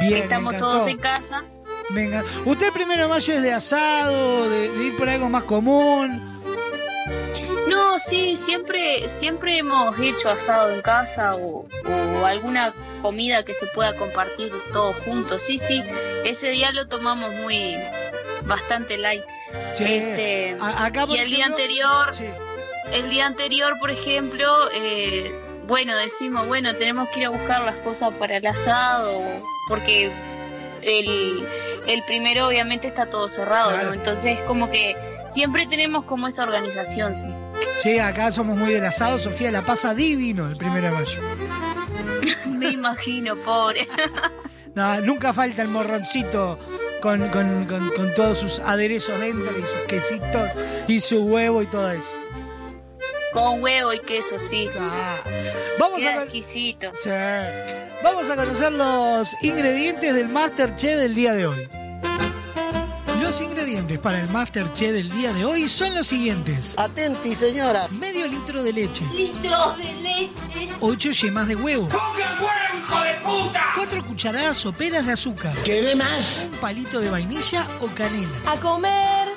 Bien, Estamos todos en casa. Venga, ¿usted el primero de mayo es de asado, de, de ir por algo más común? No, sí, siempre, siempre hemos hecho asado en casa o, o alguna comida que se pueda compartir todos juntos. Sí, sí, ese día lo tomamos muy bastante light. Sí, Este, acá, y el día ejemplo, anterior, el día anterior, por ejemplo, eh, bueno, decimos, bueno, tenemos que ir a buscar las cosas para el asado, porque el, el primero obviamente está todo cerrado, Claro. ¿no? Entonces como que siempre tenemos como esa organización, sí. Sí, acá somos muy del asado. Sofía la pasa divino el primero de mayo. Me imagino, pobre. No, nunca falta el morroncito con, con- con- con todos sus aderezos dentro y sus quesitos y su huevo y todo eso. Con huevo y queso, sí. Vamos Queda a con- exquisito. Sí. Vamos a conocer los ingredientes del Masterchef del día de hoy. Los ingredientes para el Masterchef del día de hoy son los siguientes. Atenti, señora. Medio litro de leche. Litros de leche. 8 yemas de huevo. hijo de puta! 4 cucharadas soperas de azúcar. ¿Querés más? Un palito de vainilla o canela. A comer.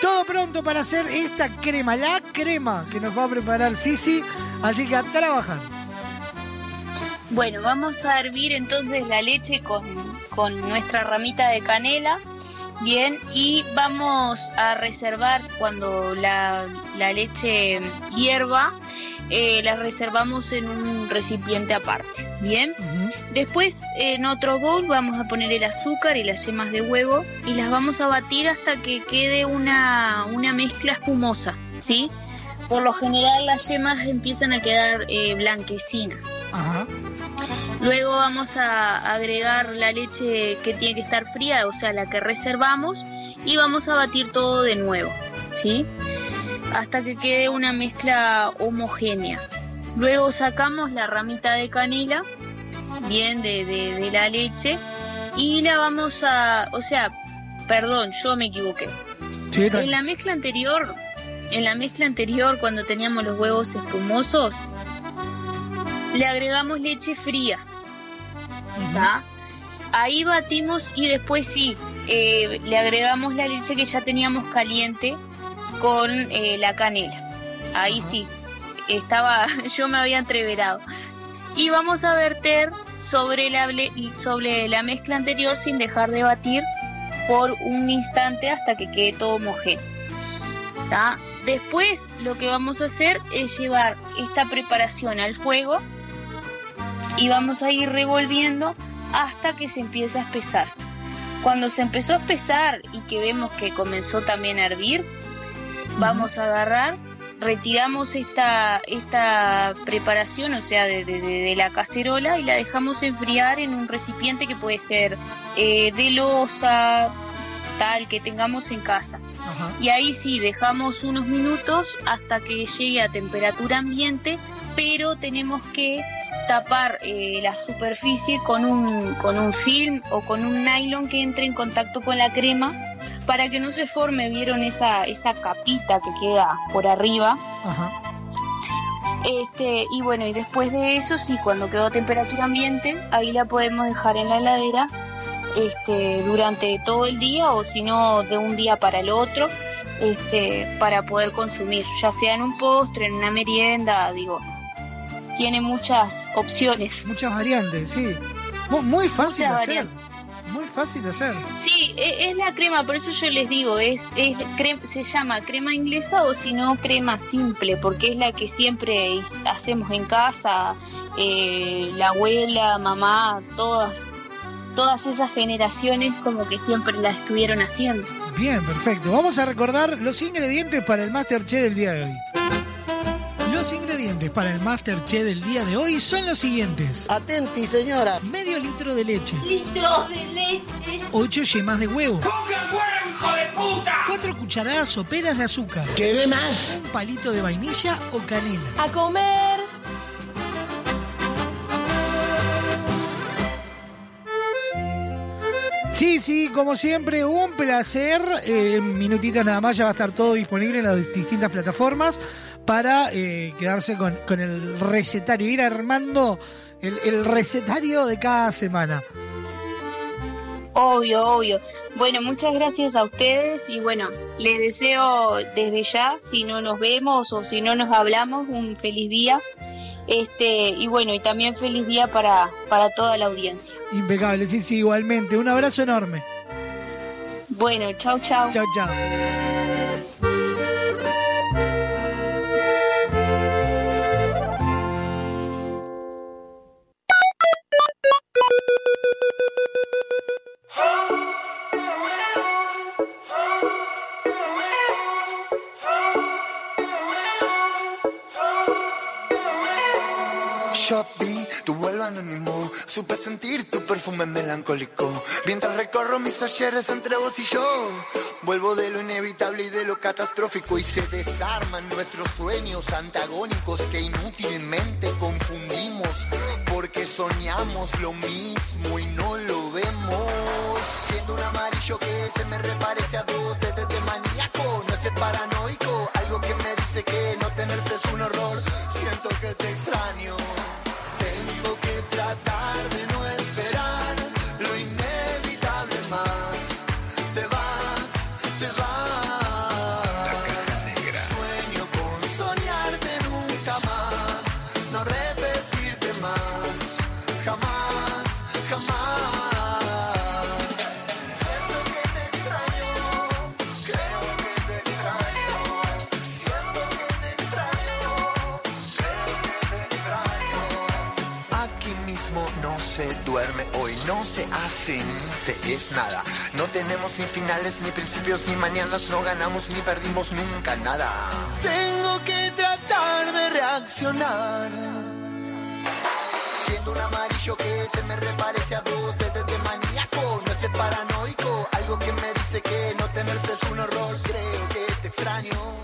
Todo pronto para hacer esta crema, la crema que nos va a preparar Sisi. Así que a trabajar. Bueno, vamos a hervir entonces la leche con, con nuestra ramita de canela. Bien, y vamos a reservar cuando la, la leche hierva, eh, la reservamos en un recipiente aparte. Bien, después en otro bowl vamos a poner el azúcar y las yemas de huevo y las vamos a batir hasta que quede una, una mezcla espumosa, ¿sí? Por lo general las yemas empiezan a quedar eh, blanquecinas. Ajá. Luego vamos a agregar la leche que tiene que estar fría, o sea, la que reservamos, y vamos a batir todo de nuevo, ¿sí? Hasta que quede una mezcla homogénea. Luego sacamos la ramita de canela, bien de, de- de la leche, y la vamos a, o sea, perdón, yo me equivoqué. Sí, En la mezcla anterior, en la mezcla anterior cuando teníamos los huevos espumosos, le agregamos leche fría. ¿tá? Ahí batimos y después sí, eh, le agregamos la leche que ya teníamos caliente con eh, la canela. Ahí sí, estaba, yo me había entreverado. Y vamos a verter sobre la, sobre la mezcla anterior sin dejar de batir por un instante hasta que quede todo homogéneo. ¿tá? Después lo que vamos a hacer es llevar esta preparación al fuego y vamos a ir revolviendo hasta que se empiece a espesar. Cuando se empezó a espesar y que vemos que comenzó también a hervir, vamos a agarrar, retiramos esta, esta preparación, o sea, de, de- la cacerola y la dejamos enfriar en un recipiente que puede ser eh, de losa, tal que tengamos en casa. Y ahí sí, dejamos unos minutos hasta que llegue a temperatura ambiente, pero tenemos que tapar eh, la superficie con un, con un film o con un nylon que entre en contacto con la crema para que no se forme, vieron esa, esa capita que queda por arriba. Este, y bueno, y después de eso, sí, cuando quedó a temperatura ambiente, ahí la podemos dejar en la heladera este, durante todo el día o si no de un día para el otro este, para poder consumir, ya sea en un postre, en una merienda, digo, tiene muchas opciones. Muchas variantes, sí. Muy, fácil de hacer. Muy fácil de hacer. Sí, e, es, la crema, por eso yo les digo, es, es se llama crema inglesa o si no crema simple, porque es la que siempre hacemos en casa, eh, la abuela, mamá, todas, todas esas generaciones como que siempre la estuvieron haciendo. Bien, perfecto. Vamos a recordar los ingredientes para el Masterchef del día de hoy. Los ingredientes para el Masterchef del día de hoy son los siguientes. Atenti, señora. Medio litro de leche. Litros de leche. Ocho yemas de huevo. ¡Ponga el huevo, hijo de puta! Cuatro cucharadas soperas de azúcar. ¿Qué más? Un palito de vainilla o canela. A comer. Sí, sí, como siempre, un placer. Eh, minutitos nada más ya va a estar todo disponible en las distintas plataformas para eh, quedarse con, el recetario, ir armando el, recetario de cada semana. Obvio, obvio. Bueno, muchas gracias a ustedes y bueno, les deseo desde ya, si no nos vemos o si no nos hablamos, un feliz día este, y bueno, y también feliz día para, para toda la audiencia. Impecable, sí, sí, igualmente. Un abrazo enorme. Bueno, chao, chao. Chao, chao. Supe sentir tu perfume melancólico mientras recorro mis ayeres entre vos y yo. Vuelvo de lo inevitable y de lo catastrófico y se desarman nuestros sueños antagónicos que inútilmente confundimos porque soñamos lo mismo y no lo vemos. Siendo un amarillo que se me reparece a vos desde de maníaco, no es paranoico, algo que me dice que no tenerte es un horror. Siento que te extraño. Es nada. No tenemos ni finales, ni principios, ni mañanas, no ganamos ni perdimos nunca nada. Tengo que tratar de reaccionar. Siendo un amarillo que se me reparece a vos desde de maníaco, no es paranoico, algo que me dice que no tenerte es un horror, creo que te extraño.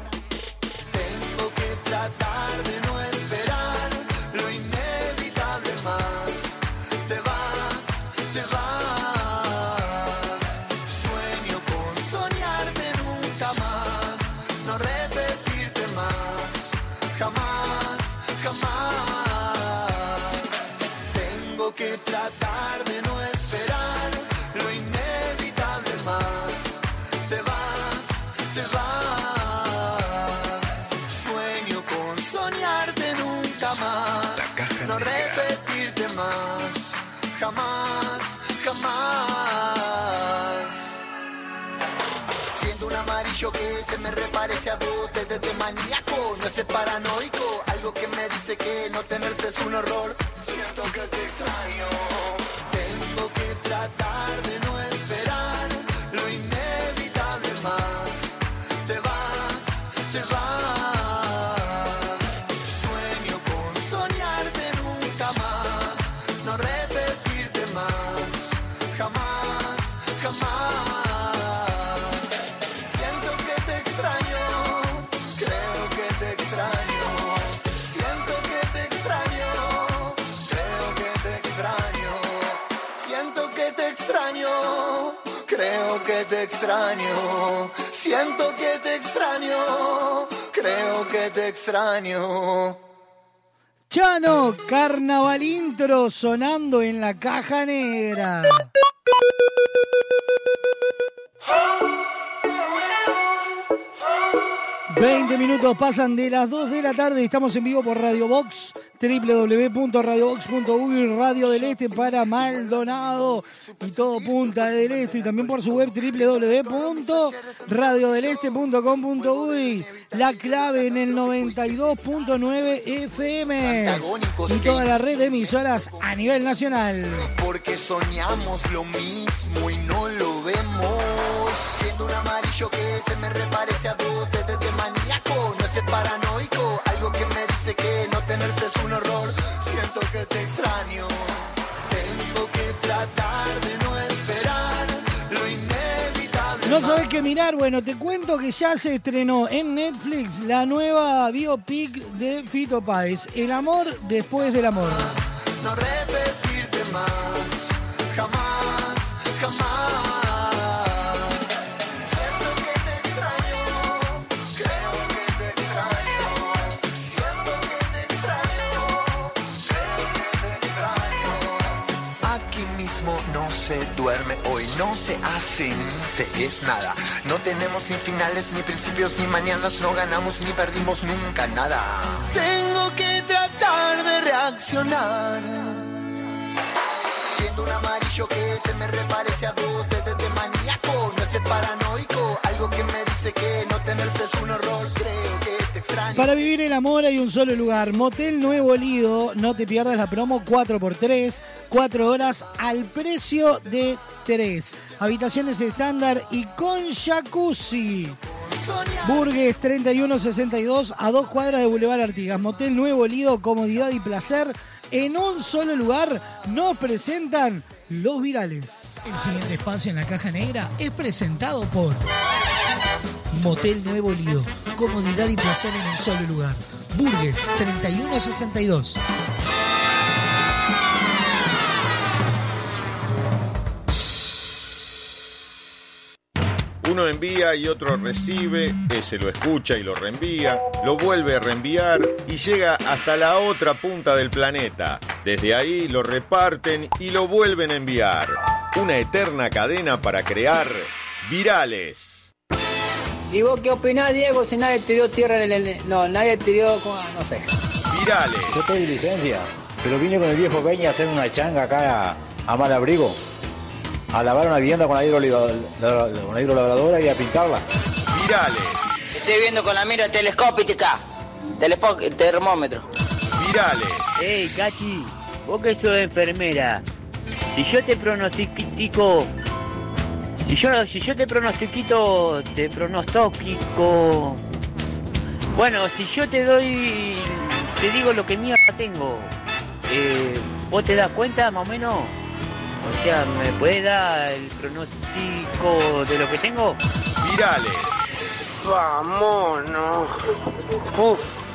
Desde de maníaco, no es paranoico, algo que me dice que no tenerte es un horror. Siento que te extraño, tengo que tratar de no extraño, siento que te extraño, creo que te extraño. Chano, carnaval intro sonando en la caja negra. 20 minutos pasan de las 2 de la tarde y estamos en vivo por Radio Box, www.radiobox.uy, Radio del Este para Maldonado y todo Punta del Este y también por su web www.radiodeleste.com.uy, la clave en el 92.9 FM y toda la red de emisoras a nivel nacional. Porque soñamos lo mismo y no lo vemos. Siendo un amarillo que se me reparece a vos, desde no es paranoico. Algo que me dice que no tenerte es un horror. Siento que te extraño. Tengo que tratar de no esperar lo inevitable. No sabes qué mirar, bueno, te cuento que ya se estrenó en Netflix la nueva biopic de Fito Páez, El amor después del amor. No repetirte más, hoy no se hacen, se es nada. No tenemos sin finales, ni principios, ni mañanas, no ganamos ni perdimos nunca nada. Tengo que tratar de reaccionar. Siendo un amarillo que se me reparece a vos, desde de maníaco, no es paranoico. Algo que me dice que no tenerte es un horror, creo que te extraño. Para vivir el amor hay un solo lugar, Motel Nuevo Lido, no te pierdas la promo 4x3, 4 horas al precio de 3. Habitaciones estándar y con jacuzzi. Burgues 3162 a dos cuadras de Boulevard Artigas. Motel Nuevo Lido, comodidad y placer en un solo lugar. Nos presentan los virales. El siguiente espacio en la caja negra es presentado por Motel Nuevo Lido. Comodidad y placer en un solo lugar. Burgues 3162. Uno envía y otro recibe, ese lo escucha y lo reenvía, lo vuelve a reenviar y llega hasta la otra punta del planeta. Desde ahí lo reparten y lo vuelven a enviar. Una eterna cadena para crear virales. ¿Y vos qué opinás, Diego, si nadie te dio tierra en el... No, nadie te dio... no sé. Virales. Yo estoy de licencia, pero vine con el viejo Peña a hacer una changa acá a, a Malabrigo. A lavar una vivienda con la, con la hidrolabradora y a pintarla. Virales. Estoy viendo con la mira telescópica. Telespo termómetro. Virales. Ey, Cachi, vos que sos enfermera, si yo te pronostico, si yo, si yo te pronostiquito, te pronostico, bueno, si yo te doy, te digo lo que mierda tengo, eh, ¿vos te das cuenta más o menos? O sea, ¿me puede dar el pronóstico de lo que tengo? Virales. Vámonos. Uf.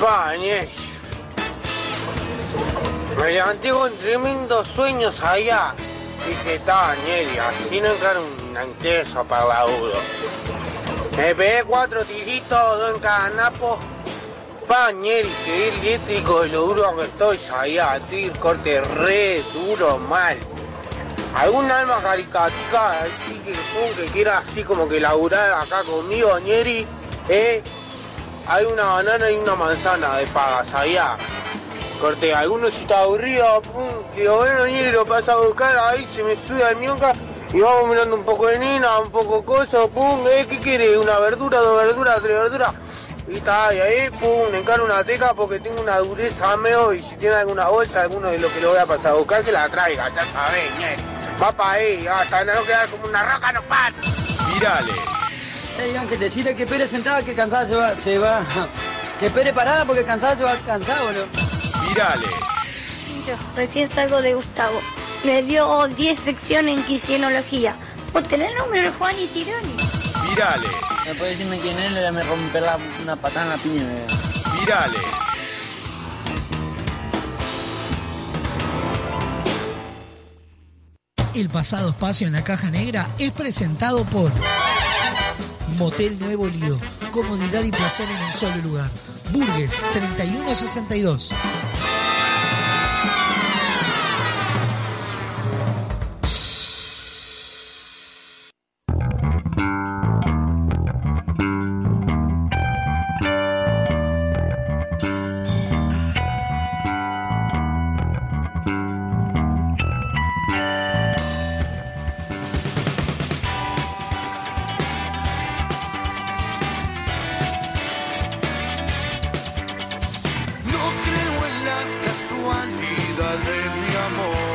Pañez. Me levanté con tremendos sueños allá. Dije, Nieri, así no encara un anteso para la uno. Me pegué cuatro tiritos, dos en cada napo. Pa, Nieri, que eléctrico de lo duro que estoy allá. Estoy corte re duro, mal. ¿Algún alma caricatica así que, pum, que quiera así como que laburar acá conmigo, Nieri? ¿Eh? Hay una banana y una manzana de pagas allá. Corte, alguno si está aburrido, pum, digo, bueno, Nieri lo pasa a buscar, ahí se me sube al mionca y vamos mirando un poco de nina, un poco coso, pum, ¿eh? ¿Qué quiere? ¿Una verdura, dos verduras, tres verduras? Y está, y ahí, pum, le encaro una teca porque tengo una dureza meo y si tiene alguna bolsa, alguno de lo que lo voy a pasar a buscar, que la traiga, ya sabés. Va para ahí, hasta no quedar como una roca, no para. Virales. Ey, Ángel, decirle que Pérez sentada que cansada se va, se va. Que Pérez parada porque cansada se va cansado, boludo. Virales. Yo recién salgo de Gustavo. Me dio 10 secciones en quisienología. ¿Vos tenés el número de Juan y Tironi? Virales. ¿Me puede decirme quién es? Le voy a romper la, una patada en la piña. eh. Virales. El pasado espacio en la caja negra es presentado por Motel Nuevo Lido. Comodidad y placer en un solo lugar. Burgues 3162. cualidad de mi amor.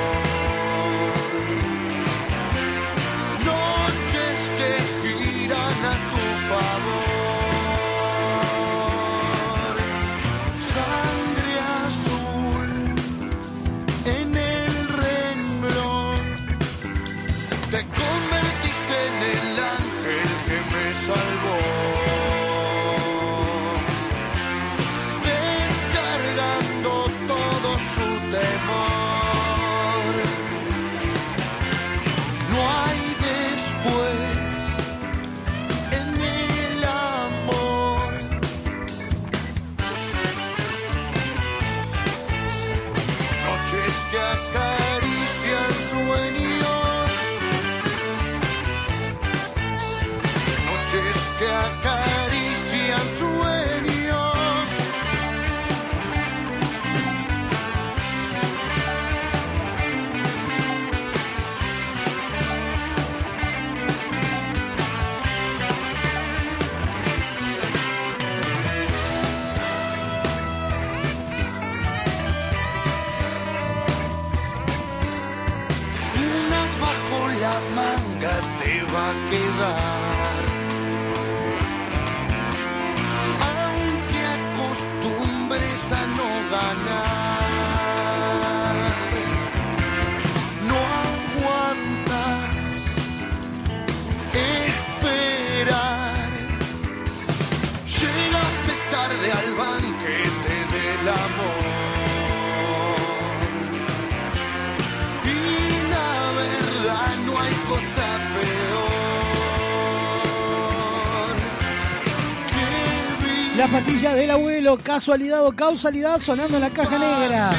Patilla del abuelo, casualidad o causalidad sonando en la caja negra.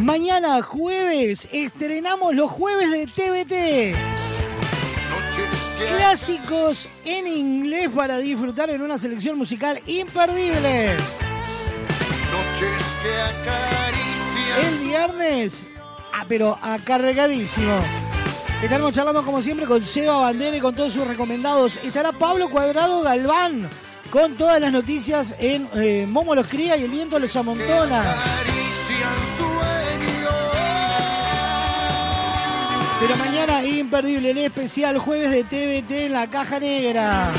Mañana jueves estrenamos los jueves de TVT. Clásicos en inglés para disfrutar en una selección musical imperdible. El viernes, ah, pero acarregadísimo. Estaremos charlando como siempre con Seba Bandera y con todos sus recomendados. Estará Pablo Cuadrado Galván con todas las noticias en eh, Momo los cría y el viento los amontona. Pero mañana imperdible en especial jueves de TVT en la caja negra.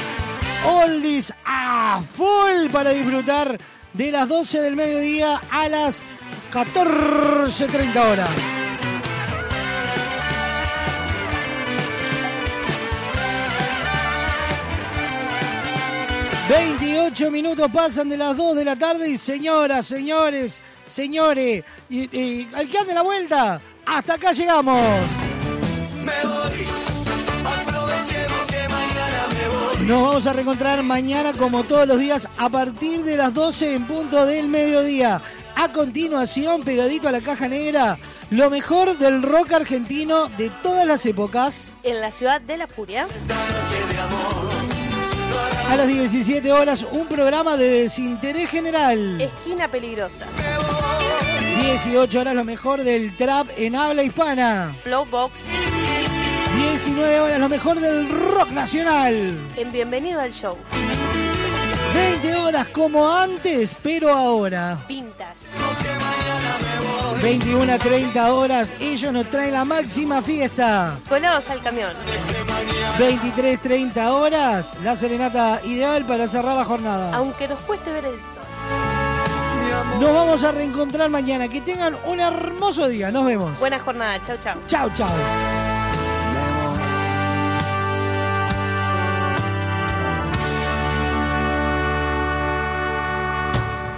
Oldies a full para disfrutar de las 12 del mediodía a las 14.30 horas. ...28 minutos pasan de las 2 de la tarde... ...y señoras, señores, señores... Y, y, ...al que ande la vuelta... ...hasta acá llegamos... Me voy, aprovechemos que mañana me voy. Nos vamos a reencontrar mañana como todos los días a partir de las 12 en punto del mediodía. A continuación, pegadito a la caja negra, lo mejor del rock argentino de todas las épocas. En la ciudad de la furia. A las 17 horas, un programa de desinterés general. Esquina peligrosa. 18 horas, lo mejor del trap en habla hispana. Flowbox. 19 horas, lo mejor del rock nacional. En Bienvenido al Show. 20 horas como antes, pero ahora. Vintage. 21 a 30 horas, ellos nos traen la máxima fiesta. Colados al camión. 23, 30 horas, la serenata ideal para cerrar la jornada. Aunque nos cueste ver el sol. Nos vamos a reencontrar mañana. Que tengan un hermoso día. Nos vemos. Buena jornada. Chau, chau. Chau, chau.